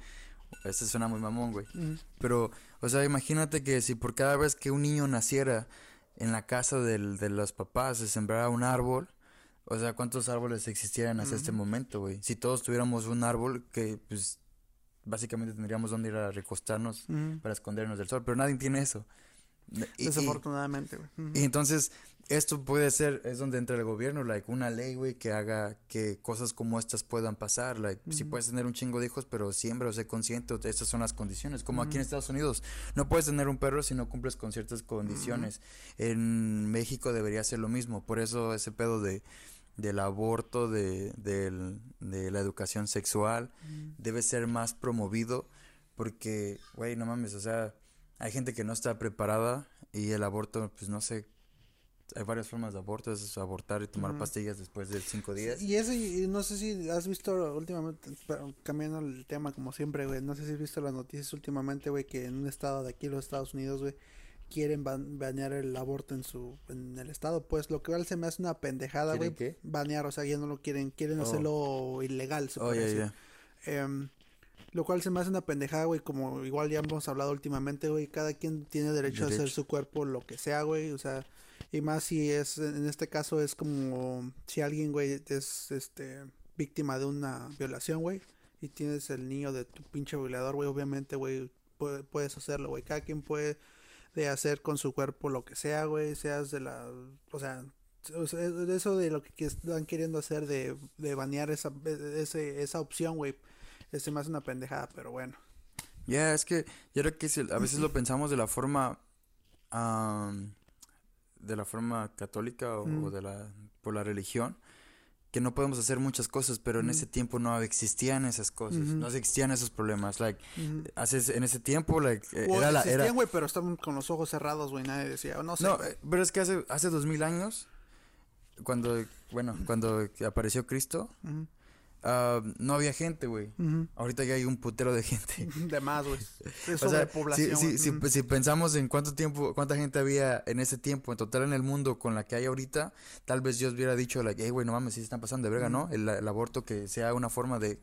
[SPEAKER 2] eso suena muy mamón, güey. Pero, o sea, imagínate que si por cada vez que un niño naciera en la casa del, de los papás se sembrara un árbol, o sea, ¿cuántos árboles existieran hasta este momento, güey? Si todos tuviéramos un árbol que, pues, básicamente tendríamos donde ir a recostarnos para escondernos del sol, pero nadie tiene eso.
[SPEAKER 1] Desafortunadamente, güey.
[SPEAKER 2] Y entonces, esto puede ser, es donde entra el gobierno, like, una ley, güey, que haga que cosas como estas puedan pasar, like, si puedes tener un chingo de hijos, pero siempre o sé consciente, estas son las condiciones, como aquí en Estados Unidos, no puedes tener un perro si no cumples con ciertas condiciones, en México debería ser lo mismo, por eso ese pedo de del aborto, de, de la educación sexual, debe ser más promovido, porque, güey, no mames, o sea, hay gente que no está preparada y el aborto, pues no sé, hay varias formas de aborto, es abortar y tomar pastillas después de cinco días.
[SPEAKER 1] Y eso, y no sé si has visto últimamente, cambiando el tema como siempre, güey, no sé si has visto las noticias últimamente, güey, que en un estado de aquí, los Estados Unidos, güey, quieren banear el aborto en su en el estado, pues lo que se me hace una pendejada, güey. Banear, o sea, ya no lo quieren, quieren oh. hacerlo ilegal, se oh, em, lo cual se me hace una pendejada, güey, como igual ya hemos hablado últimamente, güey, cada quien tiene derecho, a hacer su cuerpo lo que sea, güey, o sea, Y más si es, en este caso es como si alguien, güey, es este víctima de una violación, güey, y tienes el niño de tu pinche violador, güey, obviamente, güey, puedes hacerlo, güey. Cada quien puede de hacer con su cuerpo lo que sea, güey, seas de la, o sea, eso de lo que están queriendo hacer de, de banear esa, ese, esa opción, güey, es más una pendejada, pero bueno.
[SPEAKER 2] Ya, es que yo creo que a veces lo pensamos de la forma, de la forma católica o, de la, por la religión, que no podemos hacer muchas cosas, pero en ese tiempo no existían esas cosas, no existían esos problemas, like, haces, en ese tiempo, like,
[SPEAKER 1] eh, era la, era... güey, pero estaban con los ojos cerrados, güey, nadie decía, no sé. No,
[SPEAKER 2] pero es que hace, hace dos mil años, cuando, bueno, cuando apareció Cristo, uh, no había gente, güey. Ahorita ya hay un putero de gente.
[SPEAKER 1] De más, güey. Es o sea, población.
[SPEAKER 2] Si, si, si, pensamos en cuánto tiempo, cuánta gente había en ese tiempo, en total en el mundo, con la que hay ahorita, tal vez Dios hubiera dicho, like, hey, güey, no mames, si están pasando de verga, ¿no? El, aborto que sea una forma de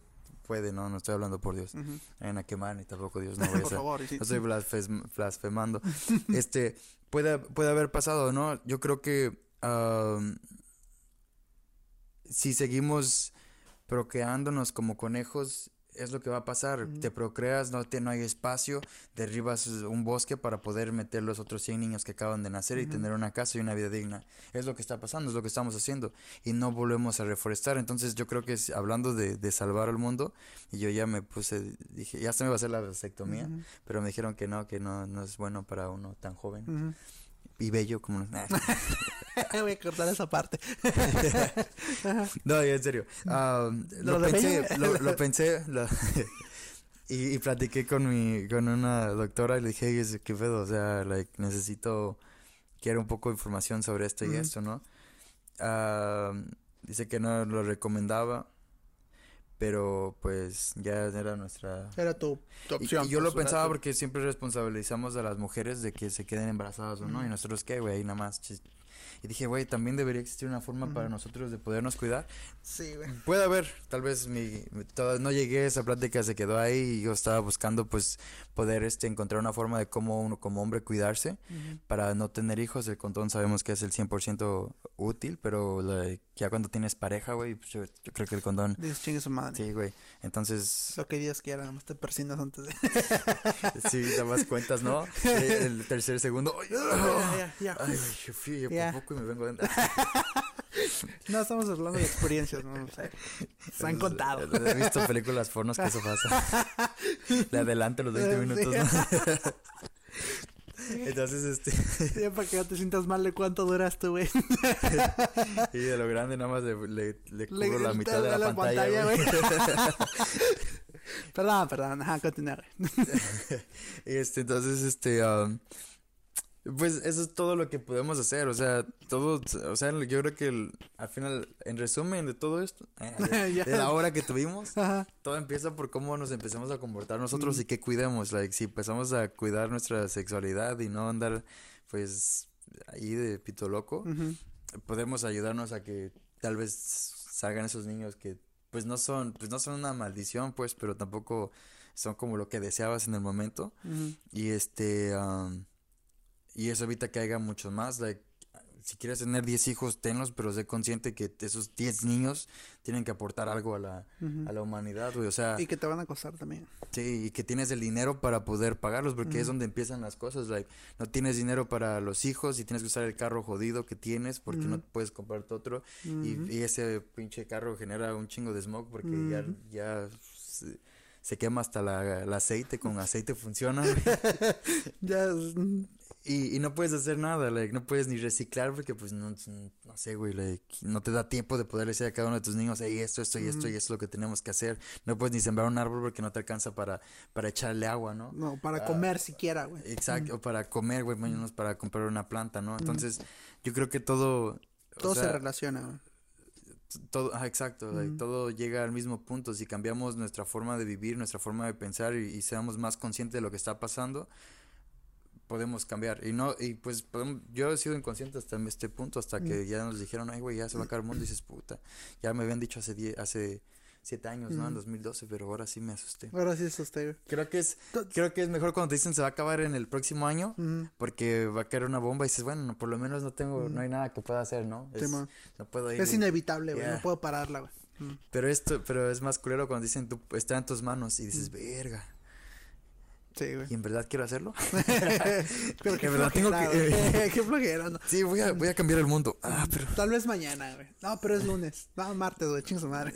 [SPEAKER 2] puede, no, no estoy hablando por Dios. En a quemar ni tampoco Dios no voy a por favor, no estoy blasfemando. este, puede, puede haber pasado, ¿no? Yo creo que si seguimos procreándonos como conejos, es lo que va a pasar. Te procreas, no, te, no hay espacio, derribas un bosque para poder meter los otros 100 niños que acaban de nacer y tener una casa y una vida digna. Es lo que está pasando, es lo que estamos haciendo. Y no volvemos a reforestar. Entonces yo creo que hablando de, de, salvar al mundo, y yo ya me puse, dije, ya se me va a hacer la vasectomía, pero me dijeron que no, que no, no es bueno para uno tan joven y bello como...
[SPEAKER 1] Voy a cortar esa parte.
[SPEAKER 2] no, en serio. Um, lo, pensé, lo, pensé, y, y, platiqué con mi, con una doctora y le dije, ¿qué pedo? O sea, like, necesito, quiero un poco de información sobre esto y esto, ¿no? Uh, dice que no lo recomendaba pero pues ya era nuestra...
[SPEAKER 1] Era tu, opción.
[SPEAKER 2] Y, yo lo pensaba porque siempre responsabilizamos a las mujeres de que se queden embarazadas o no, y nosotros qué, güey, nada más y dije, güey, también debería existir una forma para nosotros de podernos cuidar.
[SPEAKER 1] Sí, güey.
[SPEAKER 2] Puede haber, tal vez mi, no llegué, esa plática se quedó ahí y yo estaba buscando pues poder este encontrar una forma de cómo uno como hombre cuidarse para no tener hijos. El condón sabemos que es el 100% útil, pero ya cuando tienes pareja, güey, pues yo, creo que el condón...
[SPEAKER 1] Dices, chingue su madre.
[SPEAKER 2] Sí, güey. Entonces...
[SPEAKER 1] Lo que Dios quiera, no te persinas antes de...
[SPEAKER 2] sí, te das cuentas, ¿no? El tercer segundo... ¡Ay, ya, ya, Ay, güey, yo, y me vengo
[SPEAKER 1] no, estamos hablando de experiencias, no, sé. Se han contado.
[SPEAKER 2] He visto películas pornos que eso pasa. Le adelanto los 20 minutos, ¿no? Entonces, este.
[SPEAKER 1] Ya para que no te sientas mal de cuánto duraste, güey.
[SPEAKER 2] y de lo grande, nada más le, le, cubro la mitad de la, pantalla, güey.
[SPEAKER 1] perdón, perdón, ajá, continúa,
[SPEAKER 2] este, entonces, este. Um, pues eso es todo lo que podemos hacer, o sea, todo, o sea, yo creo que al final, en resumen de todo esto, eh, de, la hora que tuvimos, todo empieza por cómo nos empezamos a comportar nosotros mm. y que cuidemos, like, si empezamos a cuidar nuestra sexualidad y no andar, pues, ahí de pito loco, podemos ayudarnos a que tal vez salgan esos niños que, pues, no son, pues, no son una maldición, pues, pero tampoco son como lo que deseabas en el momento, y este, y eso evita que haya muchos más. Like, si quieres tener 10 hijos, tenlos, pero sé consciente que esos 10 niños tienen que aportar algo a la, a la humanidad, güey. O sea.
[SPEAKER 1] Y que te van a costar también.
[SPEAKER 2] Sí, y que tienes el dinero para poder pagarlos, porque es donde empiezan las cosas. Like, no tienes dinero para los hijos y tienes que usar el carro jodido que tienes porque no puedes comprarte otro. y, ese pinche carro genera un chingo de smog porque ya, ya se, quema hasta la, el aceite, con aceite funciona.
[SPEAKER 1] ya.
[SPEAKER 2] Y, y no puedes hacer nada, like, no puedes ni reciclar porque pues no, no sé, güey, like, no te da tiempo de poder decir a cada uno de tus niños, hey, esto, esto y esto y esto es lo que tenemos que hacer. No puedes ni sembrar un árbol porque no te alcanza para, para echarle agua, ¿no?
[SPEAKER 1] No, para comer siquiera, güey.
[SPEAKER 2] Exacto, o para comer, güey, menos para comprar una planta, ¿no? Entonces, yo creo que todo...
[SPEAKER 1] Todo se relaciona, güey
[SPEAKER 2] todo, ah, exacto, todo llega al mismo punto. Si cambiamos nuestra forma de vivir, nuestra forma de pensar y, y, seamos más conscientes de lo que está pasando, podemos cambiar. Y no, y pues yo he sido inconsciente hasta este punto, hasta que ya nos dijeron, ay, güey, ya se va a acabar el mundo. Y dices, puta, ya me habían dicho hace, hace siete años, ¿no? En 2012, pero ahora sí me asusté.
[SPEAKER 1] Ahora sí asusté.
[SPEAKER 2] Creo que es, creo que es mejor cuando te dicen se va a acabar en el próximo año, porque va a caer una bomba y dices, bueno, por lo menos no tengo, no hay nada que pueda hacer, ¿no? Es, no
[SPEAKER 1] puedo ir. Es inevitable, güey, no puedo pararla, güey.
[SPEAKER 2] Pero esto, pero es más culero cuando dicen, tú, está en tus manos y dices, verga ¿Y en verdad quiero hacerlo?
[SPEAKER 1] pero qué verdad tengo que... qué flojera, ¿no?
[SPEAKER 2] Sí, voy a, voy a cambiar el mundo. Ah, pero...
[SPEAKER 1] Tal vez mañana, güey. No, pero es lunes. No, martes, güey. Chingo madre.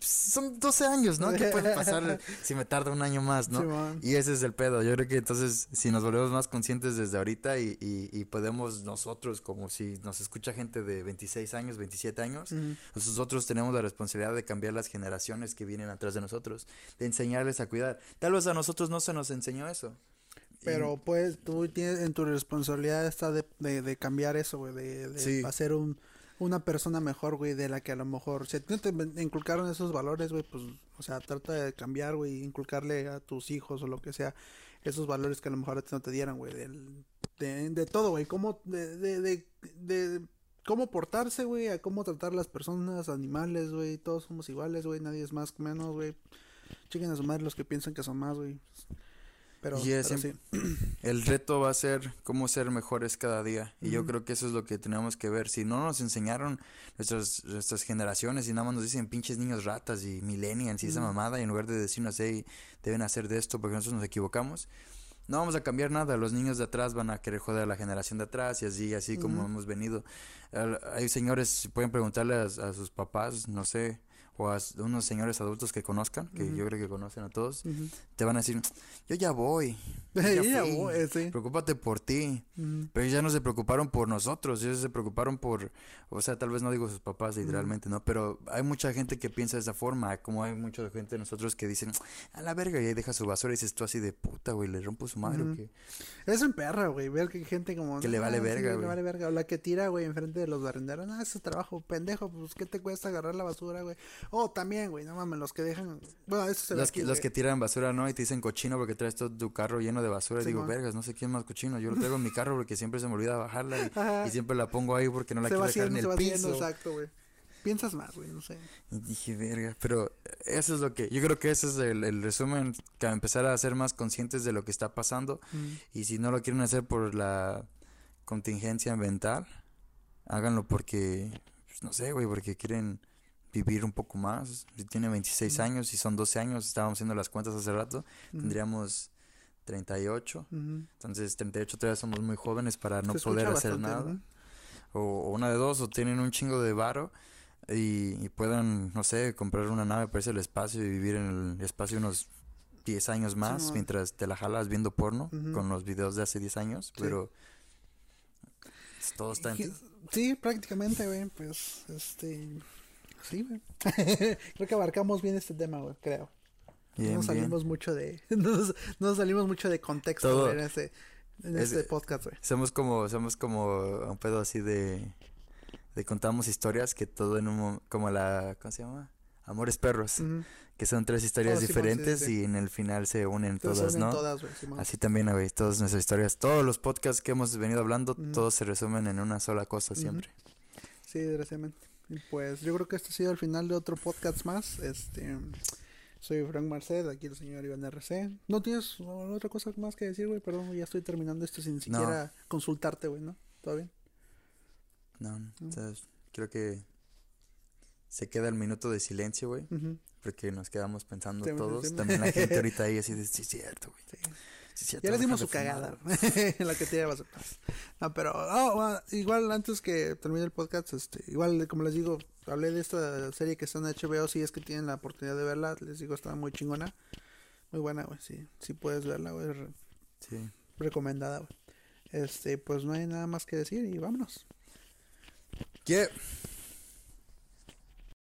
[SPEAKER 2] Son 12 años, ¿no? ¿Qué puede pasar si me tarda un año más, no? y ese es el pedo. Yo creo que entonces, si nos volvemos más conscientes desde ahorita y, y, podemos nosotros, como si nos escucha gente de 26 años, 27 años, nosotros tenemos la responsabilidad de cambiar las generaciones que vienen atrás de nosotros, de enseñarles a cuidar. Tal vez a nosotros no se nos enseñó eso.
[SPEAKER 1] Pero pues tú tienes en tu responsabilidad está de, de, cambiar eso, güey, de, de hacer un, una persona mejor, güey, de la que a lo mejor, si te inculcaron esos valores, güey, pues, o sea, trata de cambiar, güey, inculcarle a tus hijos o lo que sea, esos valores que a lo mejor a ti no te dieran, güey, de, de, todo, güey, cómo, de, de, de, cómo portarse, güey, a cómo tratar las personas, animales, güey, todos somos iguales, güey, nadie es más que menos, güey, chiquen a su madre los que piensan que son más, güey. Pero,
[SPEAKER 2] y el reto va a ser cómo ser mejores cada día. Y yo creo que eso es lo que tenemos que ver. Si no nos enseñaron nuestras, nuestras generaciones y nada más nos dicen pinches niños ratas y millennials y esa mamada, y en lugar de decirnos, hey, deben hacer de esto porque nosotros nos equivocamos, no vamos a cambiar nada. Los niños de atrás van a querer joder a la generación de atrás y así, así como hemos venido. Hay señores, pueden preguntarle a sus papás, no sé, o a unos señores adultos que conozcan, que yo creo que conocen a todos, te van a decir, yo ya voy. Ya voy Preocúpate por ti. Pero ya no se preocuparon por nosotros, ellos se preocuparon por, o sea, tal vez no digo sus papás literalmente, ¿no? Pero hay mucha gente que piensa de esa forma, como hay mucha gente de nosotros que dicen, a la verga, y ahí deja su basura y dices tú así de puta, güey, le rompo su madre o qué.
[SPEAKER 1] Es un perra, güey, ver que hay gente como...
[SPEAKER 2] Que le vale verga, güey.
[SPEAKER 1] le vale verga, o la que tira, güey, enfrente de los barrenderos, no, ese trabajo, pendejo, pues, ¿qué te cuesta agarrar la basura, güey? Oh, también, güey, no mames, los que dejan. Bueno, eso se
[SPEAKER 2] los, que, los que tiran basura, ¿no? Y te dicen cochino porque traes todo tu carro lleno de basura. y digo, vergas, no sé quién más cochino. Yo lo traigo en mi carro porque siempre se me olvida bajarla y, siempre la pongo ahí porque no la quiero dejar en el piso.
[SPEAKER 1] exacto, güey. Piensas más, güey, no sé.
[SPEAKER 2] Y dije, verga, pero eso es lo que. Yo creo que ese es el, resumen, que empezar a ser más conscientes de lo que está pasando. Y si no lo quieren hacer por la contingencia ambiental, háganlo porque, pues, no sé, güey, porque quieren vivir un poco más. Si tiene 26 años y son 12 años, estábamos haciendo las cuentas hace rato, tendríamos 38. Entonces, 38 todavía somos muy jóvenes para no poder hacer nada. o, una de dos, o tienen un chingo de varo y, puedan, no sé, comprar una nave para irse al espacio y vivir en el espacio unos 10 años más mientras te la jalas viendo porno con los videos de hace 10 años. Pero todo está en
[SPEAKER 1] Sí, prácticamente, güey, pues, este Sí, güey. creo que abarcamos bien este tema, güey, creo. no nos salimos mucho de. No salimos mucho de contexto en este, en este podcast, güey.
[SPEAKER 2] Somos como, somos como un pedo así de. De contamos historias que todo en un. Como la. ¿Cómo se llama? Amores perros. Que son tres historias oh, diferentes y en el final se unen todas, ¿no?
[SPEAKER 1] Todas,
[SPEAKER 2] así también, güey. Todas nuestras historias. Todos los podcasts que hemos venido hablando, todos se resumen en una sola cosa siempre.
[SPEAKER 1] Sí, desgraciadamente. Pues yo creo que este ha sido el final de otro podcast más. Este soy Frank Marcet, aquí el señor Iván RC. ¿No tienes otra cosa más que decir, güey? Perdón, ya estoy terminando esto sin siquiera consultarte, güey, ¿no? ¿Todo bien?
[SPEAKER 2] No, creo que se queda el minuto de silencio, güey. Porque nos quedamos pensando todos. También la gente ahorita ahí así de, sí, cierto, güey.
[SPEAKER 1] Sí ya les dimos su cagada en la que tiene No, pero oh, igual antes que termine el podcast, este, igual como les digo, hablé de esta serie que está en HBO, si es que tienen la oportunidad de verla, les digo, está muy chingona. Muy buena, güey, sí, sí puedes verla, güey. Sí. Recomendada, güey. Este, pues no hay nada más que decir y vámonos.
[SPEAKER 2] ¿Qué?